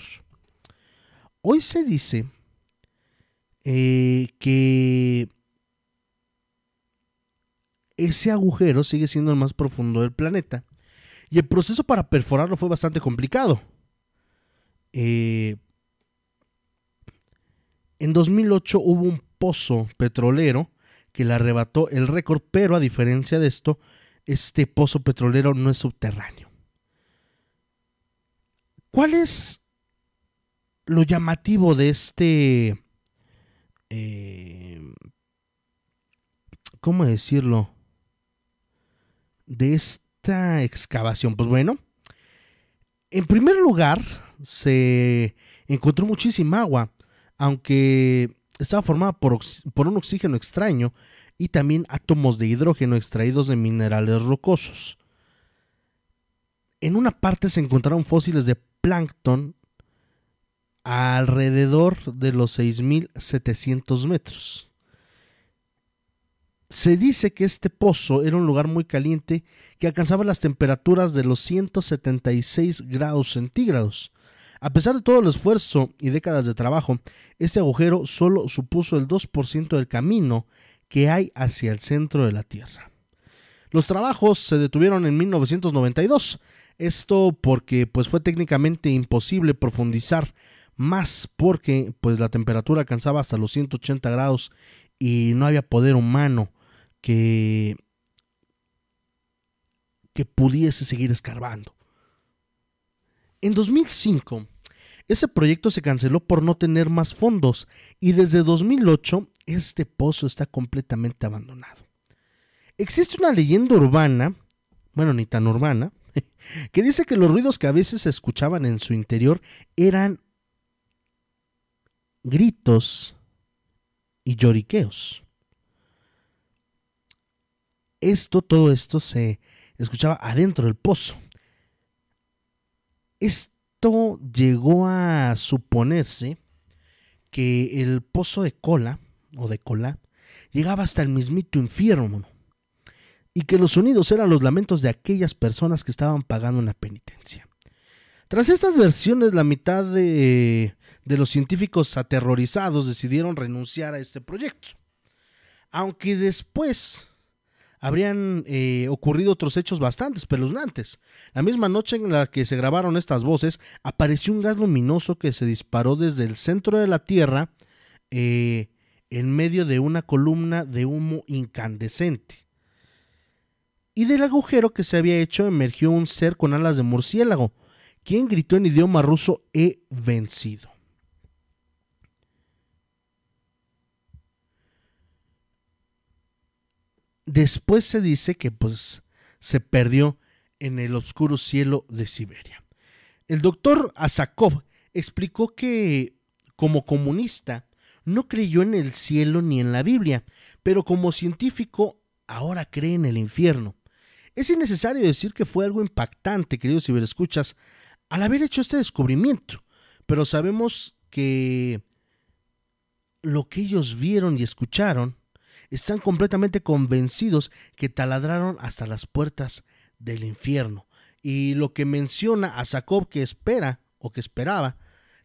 Hoy se dice eh, que ese agujero sigue siendo el más profundo del planeta. Y el proceso para perforarlo fue bastante complicado. Eh, en 2008 hubo un pozo petrolero que le arrebató el récord, pero a diferencia de esto, este pozo petrolero no es subterráneo. ¿Cuál es lo llamativo de este... Eh, ¿Cómo decirlo? de esta excavación? Pues bueno, en primer lugar se encontró muchísima agua, aunque estaba formada por, por, un oxígeno extraño y también átomos de hidrógeno extraídos de minerales rocosos. En una parte se encontraron fósiles de plancton alrededor de los 6.700 metros. Se dice que este pozo era un lugar muy caliente que alcanzaba las temperaturas de los 176 grados centígrados. A pesar de todo el esfuerzo y décadas de trabajo, este agujero solo supuso el 2% del camino que hay hacia el centro de la Tierra. Los trabajos se detuvieron en 1992, esto porque pues fue técnicamente imposible profundizar más porque pues la temperatura alcanzaba hasta los 180 grados y no había poder humano que, que pudiese seguir escarbando. En 2005, ese proyecto se canceló por no tener más fondos y desde 2008 este pozo está completamente abandonado. Existe una leyenda urbana, bueno, ni tan urbana, [laughs] que dice que los ruidos que a veces se escuchaban en su interior eran gritos y lloriqueos. Esto, todo esto se escuchaba adentro del pozo. Esto llegó a suponerse que el pozo de cola o de cola llegaba hasta el mismito infierno y que los sonidos eran los lamentos de aquellas personas que estaban pagando una penitencia. Tras estas versiones, la mitad de, de los científicos aterrorizados decidieron renunciar a este proyecto. Aunque después habrían eh, ocurrido otros hechos bastante espeluznantes. La misma noche en la que se grabaron estas voces, apareció un gas luminoso que se disparó desde el centro de la Tierra eh, en medio de una columna de humo incandescente. Y del agujero que se había hecho emergió un ser con alas de murciélago, quien gritó en idioma ruso, he vencido. Después se dice que pues se perdió en el oscuro cielo de Siberia. El doctor Asakov explicó que como comunista no creyó en el cielo ni en la Biblia, pero como científico ahora cree en el infierno. Es innecesario decir que fue algo impactante, queridos ciberescuchas, al haber hecho este descubrimiento, pero sabemos que lo que ellos vieron y escucharon están completamente convencidos que taladraron hasta las puertas del infierno. Y lo que menciona a Jacob que espera o que esperaba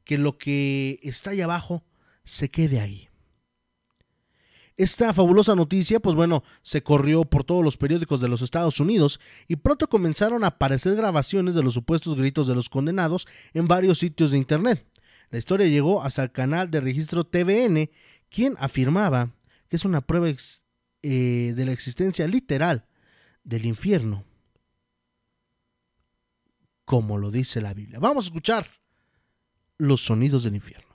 que lo que está ahí abajo se quede ahí. Esta fabulosa noticia, pues bueno, se corrió por todos los periódicos de los Estados Unidos y pronto comenzaron a aparecer grabaciones de los supuestos gritos de los condenados en varios sitios de Internet. La historia llegó hasta el canal de registro TVN, quien afirmaba que es una prueba eh, de la existencia literal del infierno, como lo dice la Biblia. Vamos a escuchar los sonidos del infierno.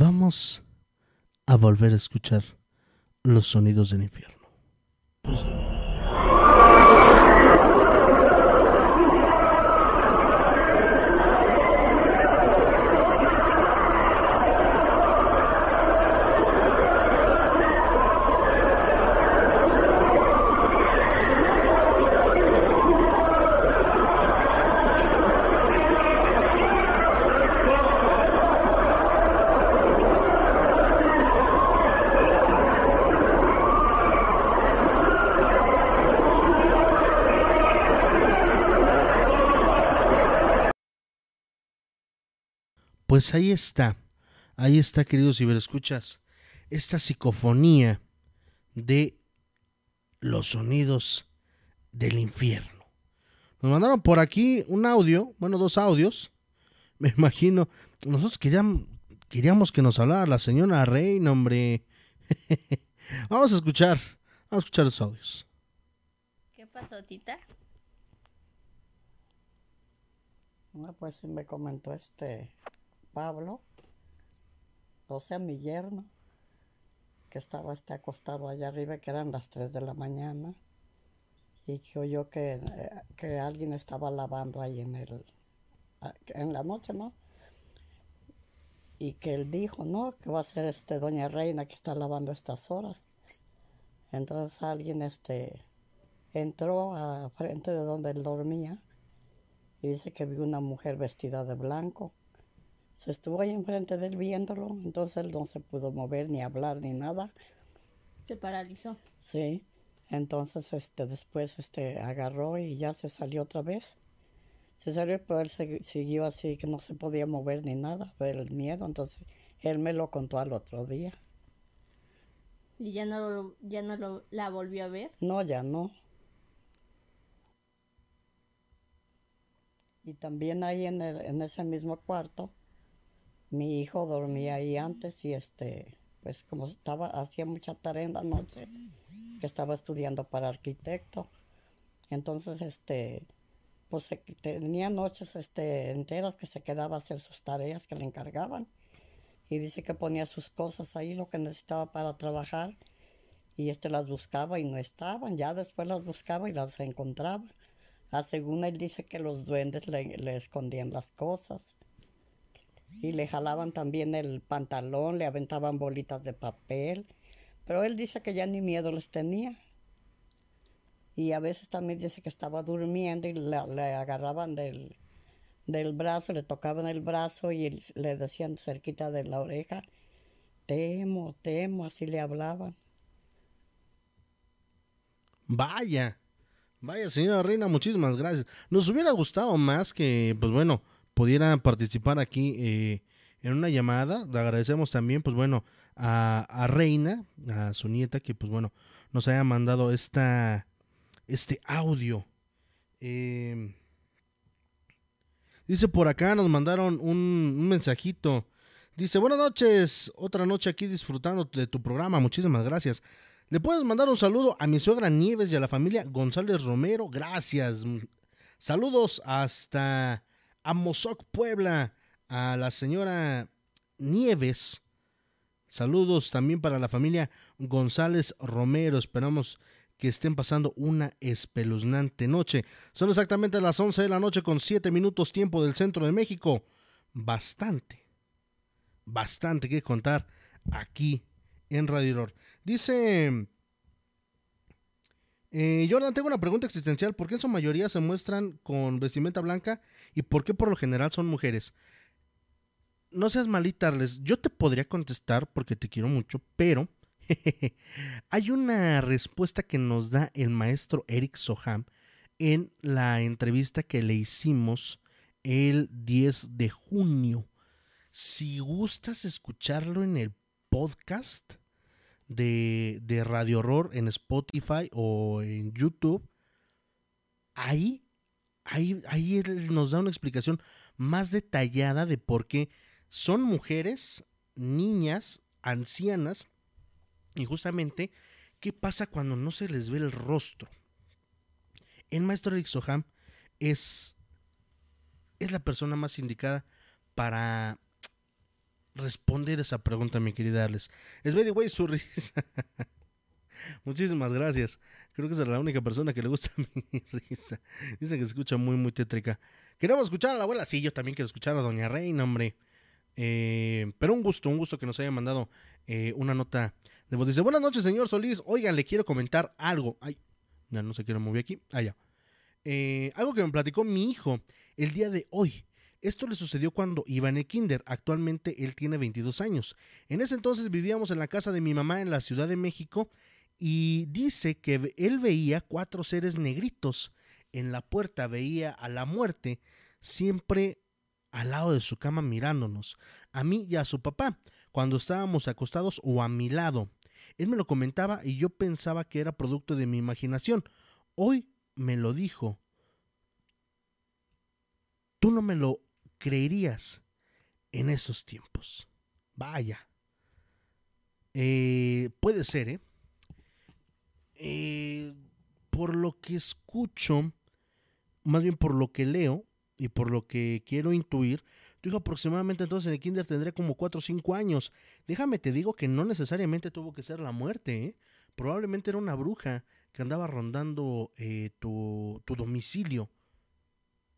Vamos a volver a escuchar los sonidos del infierno. Pues ahí está, ahí está, queridos ciberescuchas, esta psicofonía de los sonidos del infierno. Nos mandaron por aquí un audio, bueno, dos audios, [laughs] me imagino. Nosotros queríamos, queríamos que nos hablara la señora Reina, hombre. [laughs] vamos a escuchar, vamos a escuchar los audios. ¿Qué pasó, tita? No, pues me comentó este Pablo, o sea, mi yerno, que estaba este acostado allá arriba, que eran las 3 de la mañana, y que oyó que, eh, que alguien estaba lavando ahí en el en la noche, ¿no? Y que él dijo, no, que va a ser este doña Reina que está lavando estas horas. Entonces alguien este entró a frente de donde él dormía y dice que vio una mujer vestida de blanco se estuvo ahí enfrente de él viéndolo, entonces él no se pudo mover ni hablar ni nada. Se paralizó. Sí, entonces este después este agarró y ya se salió otra vez. Se salió, pero él siguió así que no se podía mover ni nada del miedo, entonces él me lo contó al otro día. ¿Y ya no, ya no lo, la volvió a ver? No, ya no. Y también ahí en, el, en ese mismo cuarto mi hijo dormía ahí antes y este, pues como estaba, hacía mucha tarea en la noche, que estaba estudiando para arquitecto. Entonces, este, pues tenía noches este, enteras que se quedaba a hacer sus tareas que le encargaban. Y dice que ponía sus cosas ahí, lo que necesitaba para trabajar. Y este las buscaba y no estaban. Ya después las buscaba y las encontraba. Ah, según él dice que los duendes le, le escondían las cosas. Y le jalaban también el pantalón, le aventaban bolitas de papel. Pero él dice que ya ni miedo les tenía. Y a veces también dice que estaba durmiendo y le, agarraban del, del brazo, le tocaban el brazo y le decían cerquita de la oreja, temo, temo, así le hablaban. Vaya, vaya señora Reina, muchísimas gracias. Nos hubiera gustado más que, pues bueno, pudiera participar aquí eh, en una llamada. Le agradecemos también, pues bueno, a, Reina, a su nieta, que pues bueno, nos haya mandado esta, este audio. Eh, dice por acá, nos mandaron un, un mensajito. Dice, buenas noches, otra noche aquí disfrutando de tu programa, muchísimas gracias. Le puedes mandar un saludo a mi suegra Nieves y a la familia González Romero. Gracias. Saludos hasta Amozoc, Puebla, a la señora Nieves. Saludos también para la familia González Romero. Esperamos que estén pasando una espeluznante noche. Son exactamente las 11 de la noche con 7 minutos tiempo del centro de México. Bastante, bastante que contar aquí en Radio Error. Dice eh, Jordan, tengo una pregunta existencial. ¿Por qué en su mayoría se muestran con vestimenta blanca y por qué por lo general son mujeres? No seas malita. Yo te podría contestar porque te quiero mucho, pero [laughs] hay una respuesta que nos da el maestro Eric Soham en la entrevista que le hicimos el 10 de junio. Si gustas escucharlo en el podcast de, de Radio Horror en Spotify o en YouTube, ahí, ahí, ahí nos da una explicación más detallada de por qué son mujeres, niñas, ancianas, y justamente qué pasa cuando no se les ve el rostro. El maestro Eric Soham es, es la persona más indicada para responder esa pregunta, mi querida Arles. Es the way su risa. [laughs] Muchísimas gracias. Creo que es la única persona que le gusta [laughs] mi risa. Dice que se escucha muy, muy tétrica. Queremos escuchar a la abuela. Sí, yo también quiero escuchar a Doña Reina, hombre. Eh, pero un gusto, un gusto que nos haya mandado eh, una nota de voz. Dice, buenas noches, señor Solís. Oigan, le quiero comentar algo. Ay, ya no sé qué moví aquí. Ah, ya. Eh, algo que me platicó mi hijo el día de hoy. Esto le sucedió cuando iba en el kinder. Actualmente él tiene 22 años. En ese entonces vivíamos en la casa de mi mamá en la Ciudad de México y dice que él veía cuatro seres negritos en la puerta, veía a la muerte siempre al lado de su cama mirándonos, a mí y a su papá, cuando estábamos acostados o a mi lado. Él me lo comentaba y yo pensaba que era producto de mi imaginación. Hoy me lo dijo. Tú no me lo creerías en esos tiempos. Vaya. Eh, puede ser, ¿eh? Eh, Por lo que escucho, más bien por lo que leo y por lo que quiero intuir, tu hijo aproximadamente entonces en el kinder tendría como 4 o 5 años. Déjame te digo que no necesariamente tuvo que ser la muerte, ¿eh? Probablemente era una bruja que andaba rondando eh, tu, tu domicilio.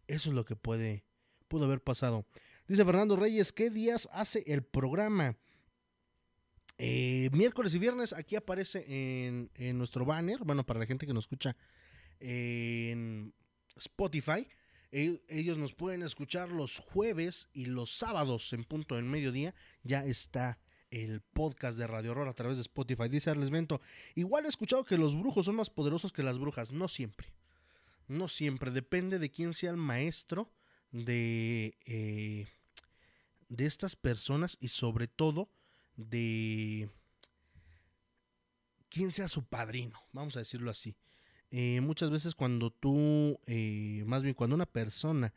Eso es lo que puede, pudo haber pasado. Dice Fernando Reyes, ¿qué días hace el programa? Eh, miércoles y viernes, aquí aparece en, en nuestro banner, bueno, para la gente que nos escucha en Spotify, e- ellos nos pueden escuchar los jueves y los sábados en punto del mediodía, ya está el podcast de Radio Horror a través de Spotify. Dice Arles Bento, igual he escuchado que los brujos son más poderosos que las brujas, no siempre. No siempre, depende de quién sea el maestro de, eh, de estas personas y sobre todo de quién sea su padrino, vamos a decirlo así. Eh, muchas veces cuando tú, eh, más bien cuando una persona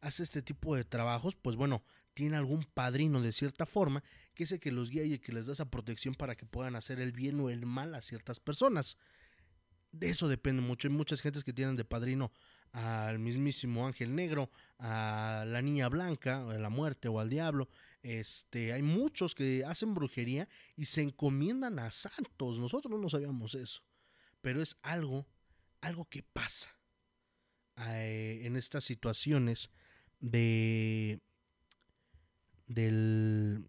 hace este tipo de trabajos, pues bueno, tiene algún padrino de cierta forma que es el que los guía y el que les da esa protección para que puedan hacer el bien o el mal a ciertas personas. De eso depende mucho. Hay muchas gentes que tienen de padrino al mismísimo ángel negro, a la niña blanca, a la muerte o al diablo. Este, hay muchos que hacen brujería y se encomiendan a santos. Nosotros no sabíamos eso, pero es algo, algo que pasa eh, en estas situaciones de del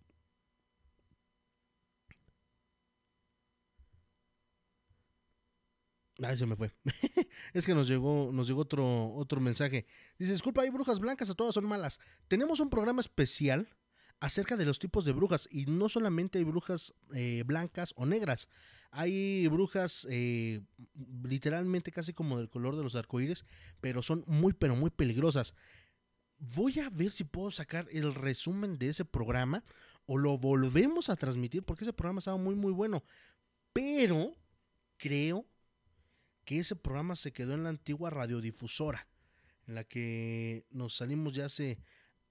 Ay, se me fue. [laughs] es que nos llegó, nos llegó otro, otro mensaje. Dice, disculpa, hay brujas blancas o todas son malas. Tenemos un programa especial acerca de los tipos de brujas y no solamente hay brujas eh, blancas o negras, hay brujas eh, literalmente casi como del color de los arcoíris, pero son muy pero muy peligrosas. Voy a ver si puedo sacar el resumen de ese programa o lo volvemos a transmitir porque ese programa estaba muy muy bueno, pero creo que ese programa se quedó en la antigua radiodifusora, en la que nos salimos ya hace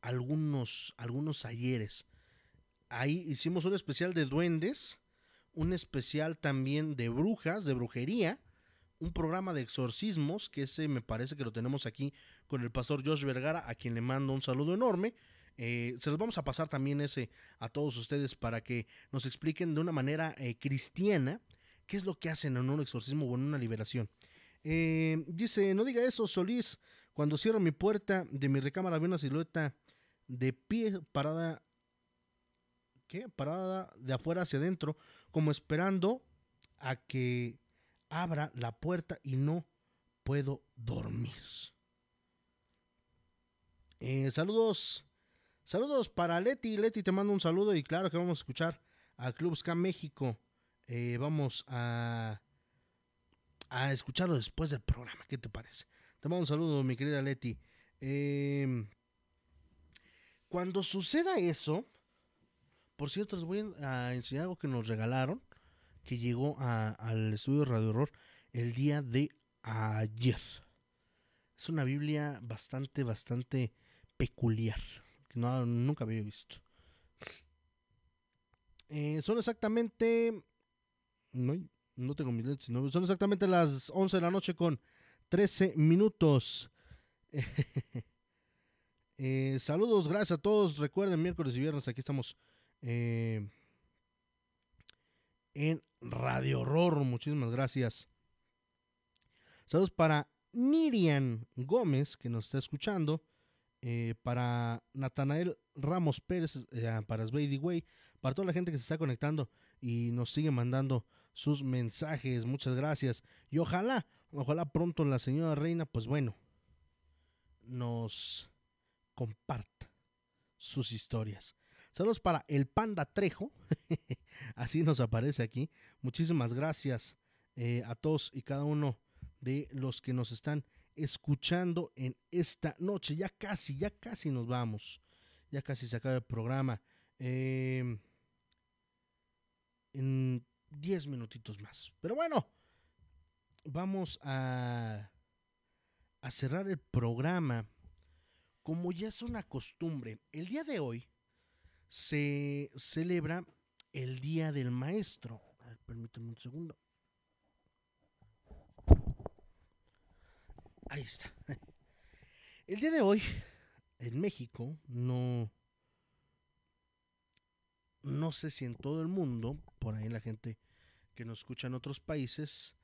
algunos, algunos ayeres. Ahí hicimos un especial de duendes, un especial también de brujas, de brujería, un programa de exorcismos, que ese me parece que lo tenemos aquí con el pastor Josh Vergara, a quien le mando un saludo enorme. Eh, se los vamos a pasar también ese a todos ustedes para que nos expliquen de una manera eh, cristiana qué es lo que hacen en un exorcismo o en una liberación. Eh, dice, no diga eso, Solís. Cuando cierro mi puerta de mi recámara veo una silueta de pie parada, ¿qué? Parada de afuera hacia adentro, como esperando a que abra la puerta y no puedo dormir. Eh, saludos, saludos para Leti. Leti, te mando un saludo y claro que vamos a escuchar a Club Ska México. Eh, vamos a, a escucharlo después del programa. ¿Qué te parece? Te mando un saludo, mi querida Leti. Em, cuando suceda eso, por cierto, les voy a enseñar algo que nos regalaron, que llegó al estudio Radio Horror el día de ayer. Es una Biblia bastante, bastante peculiar, que no, nunca había visto. Eh, son exactamente no, no tengo mis lentes. son exactamente las 11 de la noche con 13 minutos. [laughs] Eh, saludos, gracias a todos. Recuerden, miércoles y viernes aquí estamos eh, en Radio Horror. Muchísimas gracias. Saludos para Nirian Gómez, que nos está escuchando. Eh, para Natanael Ramos Pérez, para Svady Way, para toda la gente que se está conectando y nos sigue mandando sus mensajes. Muchas gracias. Y ojalá, ojalá pronto la señora Reina, pues bueno, nos comparta sus historias. Saludos para el Panda Trejo. [laughs] Así nos aparece aquí. Muchísimas gracias eh, a todos y cada uno de los que nos están escuchando en esta noche. Ya casi, ya casi nos vamos. Ya casi se acaba el programa. Eh, en 10 minutitos más. Pero bueno, vamos a, cerrar el programa. Como ya es una costumbre, el día de hoy se celebra el Día del Maestro. A un segundo. Ahí está. [laughs] El día de hoy, en México, no, no sé si en todo el mundo, por ahí la gente que nos escucha en otros países,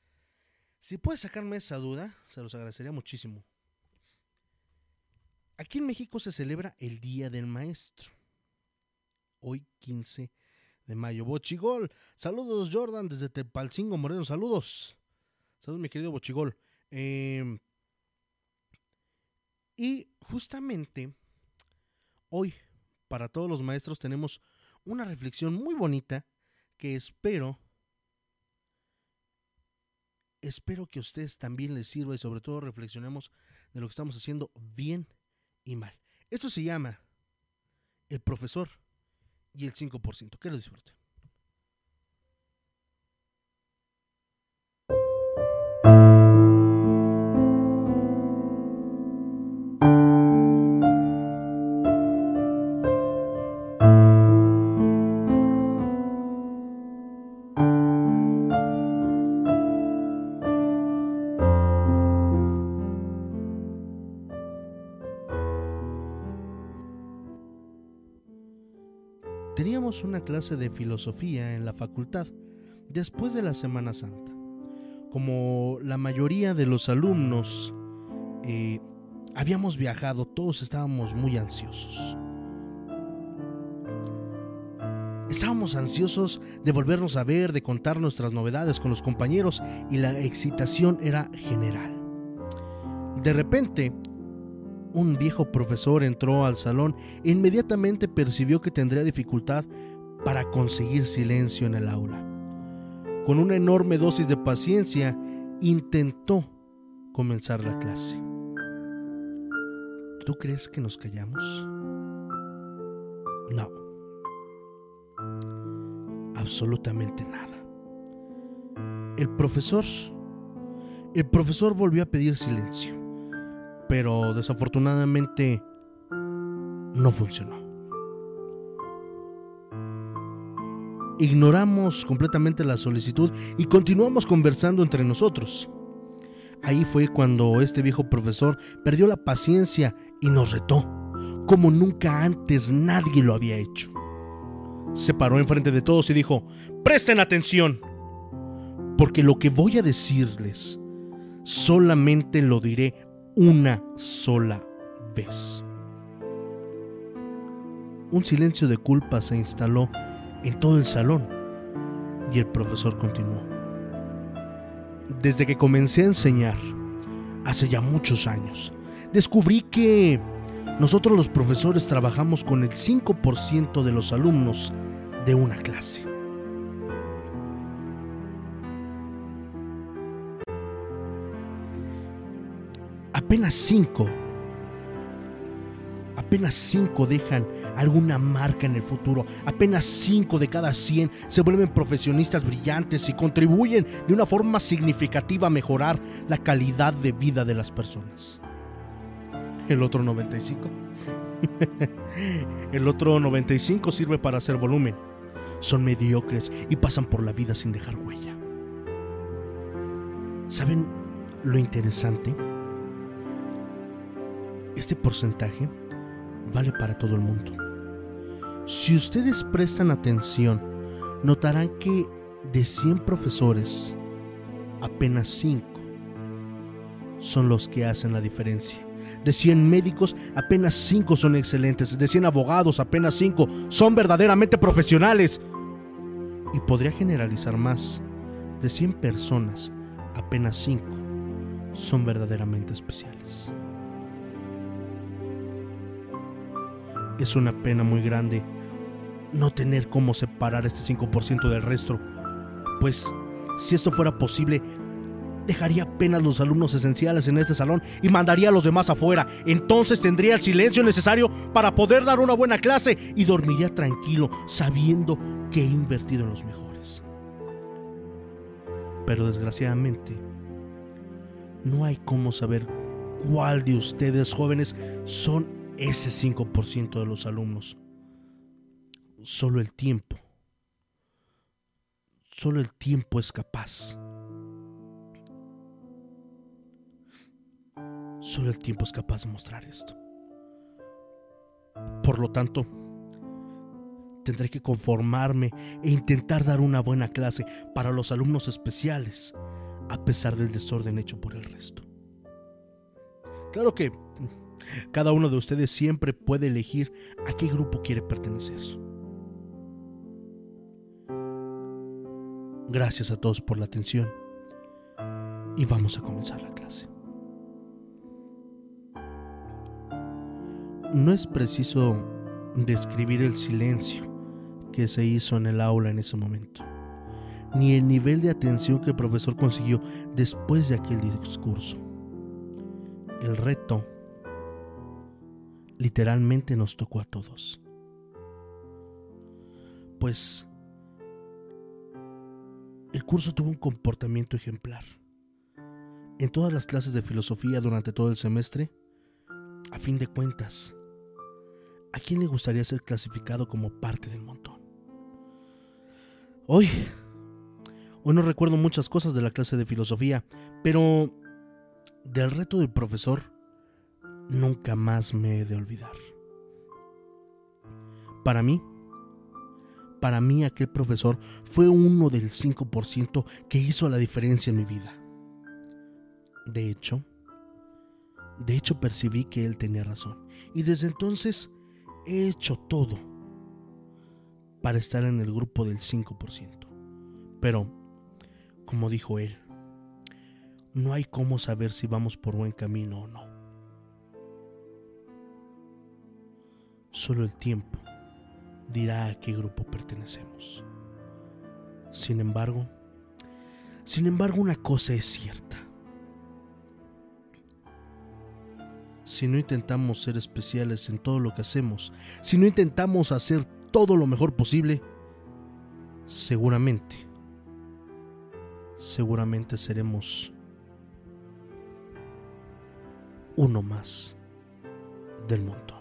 si puede sacarme esa duda, se los agradecería muchísimo. Aquí en México se celebra el Día del Maestro. Hoy 15 de mayo. Bochigol. Saludos Jordan desde Tepalcingo Moreno. Saludos. Saludos mi querido Bochigol. Em, y justamente hoy para todos los maestros tenemos una reflexión muy bonita que espero espero que a ustedes también les sirva y sobre todo reflexionemos de lo que estamos haciendo bien y mal. Esto se llama el profesor y el 5%. Que lo disfruten. Una clase de filosofía en la facultad después de la Semana Santa. Como la mayoría de los alumnos eh, habíamos viajado, todos estábamos muy ansiosos. Estábamos ansiosos de volvernos a ver, de contar nuestras novedades con los compañeros y la excitación era general. De repente, un viejo profesor entró al salón e inmediatamente percibió que tendría dificultad para conseguir silencio en el aula. Con una enorme dosis de paciencia, intentó comenzar la clase. ¿Tú crees que nos callamos? No. Absolutamente nada. El profesor... El profesor volvió a pedir silencio, pero desafortunadamente no funcionó. Ignoramos completamente la solicitud y continuamos conversando entre nosotros. Ahí fue cuando este viejo profesor perdió la paciencia y nos retó, como nunca antes nadie lo había hecho. Se paró enfrente de todos y dijo, presten atención, porque lo que voy a decirles solamente lo diré una sola vez. Un silencio de culpa se instaló en todo el salón y el profesor continuó. Desde que comencé a enseñar, hace ya muchos años, descubrí que nosotros los profesores trabajamos con el 5% de los alumnos de una clase. Apenas 5, apenas 5 dejan alguna marca en el futuro. Apenas 5 de cada 100 se vuelven profesionistas brillantes y contribuyen de una forma significativa a mejorar la calidad de vida de las personas. El otro 95. [laughs] el otro 95 sirve para hacer volumen. Son mediocres y pasan por la vida sin dejar huella. ¿Saben lo interesante? Este porcentaje vale para todo el mundo. Si ustedes prestan atención, notarán que de 100 profesores, apenas 5 son los que hacen la diferencia. De 100 médicos, apenas 5 son excelentes. De 100 abogados, apenas 5 son verdaderamente profesionales. Y podría generalizar más. De 100 personas, apenas 5 son verdaderamente especiales. Es una pena muy grande no tener cómo separar este 5% del resto, pues si esto fuera posible, dejaría apenas los alumnos esenciales en este salón y mandaría a los demás afuera. Entonces tendría el silencio necesario para poder dar una buena clase y dormiría tranquilo sabiendo que he invertido en los mejores. Pero desgraciadamente, no hay cómo saber cuál de ustedes jóvenes son ese 5% de los alumnos solo el tiempo, solo el tiempo es capaz. Solo el tiempo es capaz de mostrar esto. Por lo tanto, tendré que conformarme e intentar dar una buena clase para los alumnos especiales, a pesar del desorden hecho por el resto. Claro que cada uno de ustedes siempre puede elegir a qué grupo quiere pertenecer. Gracias a todos por la atención y vamos a comenzar la clase. No es preciso describir el silencio que se hizo en el aula en ese momento, ni el nivel de atención que el profesor consiguió después de aquel discurso. El reto literalmente nos tocó a todos. Pues el curso tuvo un comportamiento ejemplar. En todas las clases de filosofía durante todo el semestre, a fin de cuentas, ¿a quién le gustaría ser clasificado como parte del montón? Hoy, hoy no recuerdo muchas cosas de la clase de filosofía, pero del reto del profesor nunca más me he de olvidar. Para mí, para mí aquel profesor fue uno del 5% que hizo la diferencia en mi vida. De hecho, de hecho percibí que él tenía razón. Y desde entonces he hecho todo para estar en el grupo del 5%. Pero, como dijo él, no hay cómo saber si vamos por buen camino o no. Solo el tiempo dirá a qué grupo pertenecemos. Sin embargo, sin embargo una cosa es cierta. Si no intentamos ser especiales en todo lo que hacemos, si no intentamos hacer todo lo mejor posible, seguramente, seguramente seremos uno más del montón.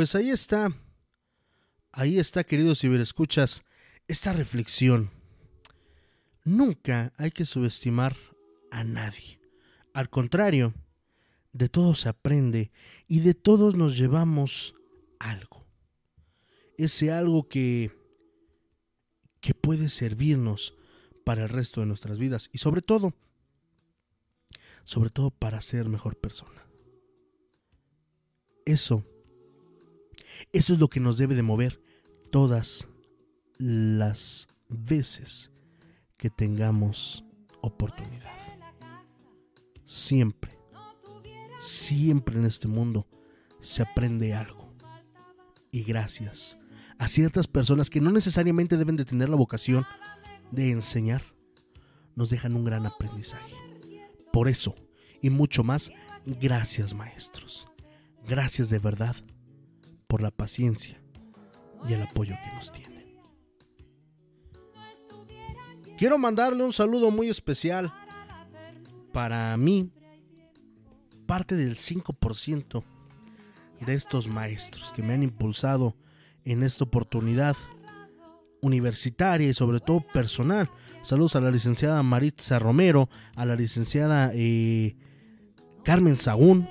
Pues ahí está, ahí está, queridos ciberescuchas, esta reflexión. Nunca hay que subestimar a nadie. Al contrario, de todos se aprende y de todos nos llevamos algo. Ese algo que que puede servirnos para el resto de nuestras vidas y sobre todo sobre todo para ser mejor persona. Eso eso es lo que nos debe de mover todas las veces que tengamos oportunidad. Siempre, siempre en este mundo se aprende algo. Y gracias a ciertas personas que no necesariamente deben de tener la vocación de enseñar, nos dejan un gran aprendizaje. Por eso, y mucho más, gracias maestros. Gracias de verdad por la paciencia y el apoyo que nos tienen. Quiero mandarle un saludo muy especial para mí, parte del 5% de estos maestros que me han impulsado en esta oportunidad universitaria y sobre todo personal. Saludos a la licenciada Maritza Romero, a la licenciada eh, Carmen Sagún,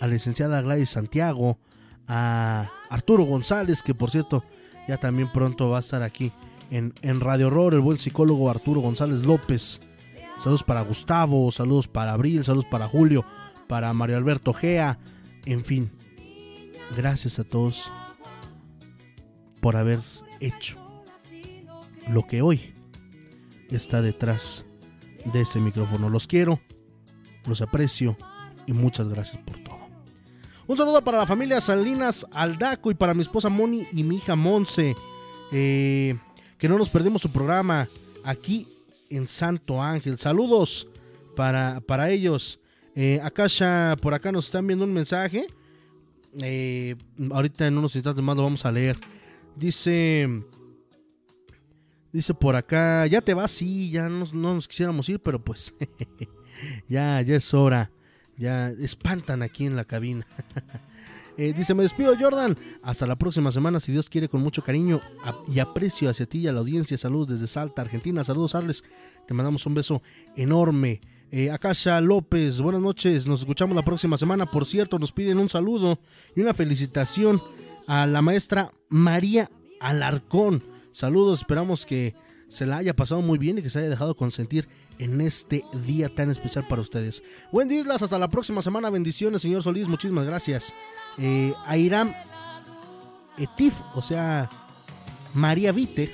a la licenciada Gladys Santiago, a Arturo González, que por cierto ya también pronto va a estar aquí en, en Radio Horror, el buen psicólogo Arturo González López. Saludos para Gustavo, saludos para Abril, saludos para Julio, para Mario Alberto Gea, en fin. Gracias a todos por haber hecho lo que hoy está detrás de ese micrófono. Los quiero, los aprecio y muchas gracias por todo. Un saludo para la familia Salinas Aldaco y para mi esposa Moni y mi hija Monse. Eh, que no nos perdemos su programa aquí en Santo Ángel. Saludos para, para ellos. Eh, ya, por acá nos están viendo un mensaje. Eh, ahorita en unos instantes más lo vamos a leer. Dice. Dice por acá. Ya te vas, sí, ya no, no nos quisiéramos ir, pero pues. [laughs] ya, ya es hora. Ya espantan aquí en la cabina. [laughs] Eh, dice, me despido Jordan. Hasta la próxima semana, si Dios quiere, con mucho cariño y aprecio hacia ti y a la audiencia. Saludos desde Salta, Argentina. Saludos, Arles. Te mandamos un beso enorme. Eh, Akasha López, buenas noches. Nos escuchamos la próxima semana. Por cierto, nos piden un saludo y una felicitación a la maestra María Alarcón. Saludos, esperamos que se la haya pasado muy bien y que se haya dejado consentir en este día tan especial para ustedes. Buen Islas, hasta la próxima semana. Bendiciones, señor Solís. Muchísimas gracias. Eh, Airam Etif, o sea, María Vite,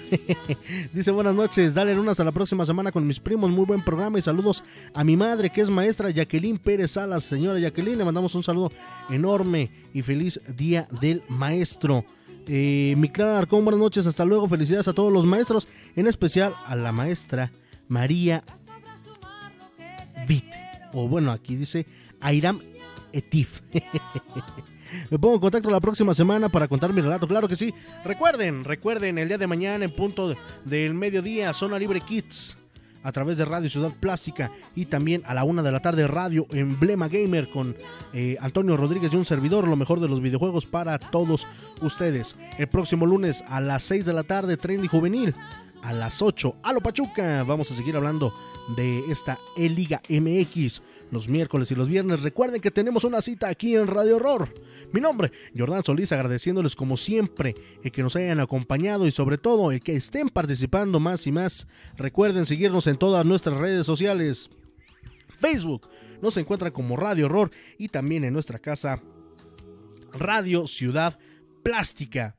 [laughs] dice buenas noches, dale lunas a la próxima semana con mis primos, muy buen programa y saludos a mi madre que es maestra Jacqueline Pérez Salas, señora Jacqueline, le mandamos un saludo enorme y feliz día del maestro. Eh, mi Clara Arcón, buenas noches, hasta luego, felicidades a todos los maestros, en especial a la maestra María Vite, o bueno, aquí dice Airam Etif. [laughs] Me pongo en contacto la próxima semana para contar mi relato. Claro que sí. Recuerden, recuerden, el día de mañana en punto del mediodía, Zona Libre Kids. a través de Radio Ciudad Plástica y también a la una de la tarde Radio Emblema Gamer con eh, Antonio Rodríguez y un servidor, lo mejor de los videojuegos para todos ustedes. El próximo lunes a las 6 de la tarde, Trendy Juvenil. A las 8, a lo Pachuca. Vamos a seguir hablando de esta E-Liga MX los miércoles y los viernes. Recuerden que tenemos una cita aquí en Radio Horror. Mi nombre, Jordán Solís, agradeciéndoles como siempre el que nos hayan acompañado y sobre todo el que estén participando más y más. Recuerden seguirnos en todas nuestras redes sociales. Facebook nos encuentra como Radio Horror y también en nuestra casa Radio Ciudad Plástica.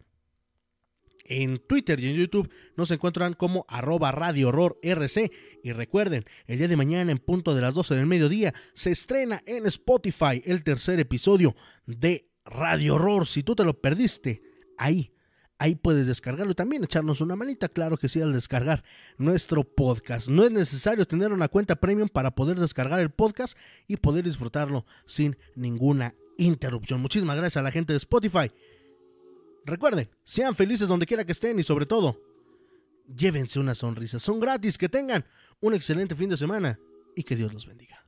En Twitter y en YouTube nos encuentran como arroba Radio Horror RC. Y recuerden, el día de mañana en punto de las 12 del mediodía se estrena en Spotify el tercer episodio de Radio Horror. Si tú te lo perdiste, ahí, ahí puedes descargarlo y también echarnos una manita, claro que sí, al descargar nuestro podcast. No es necesario tener una cuenta premium para poder descargar el podcast y poder disfrutarlo sin ninguna interrupción. Muchísimas gracias a la gente de Spotify. Recuerden, sean felices donde quiera que estén y sobre todo, llévense una sonrisa. Son gratis, que tengan un excelente fin de semana y que Dios los bendiga.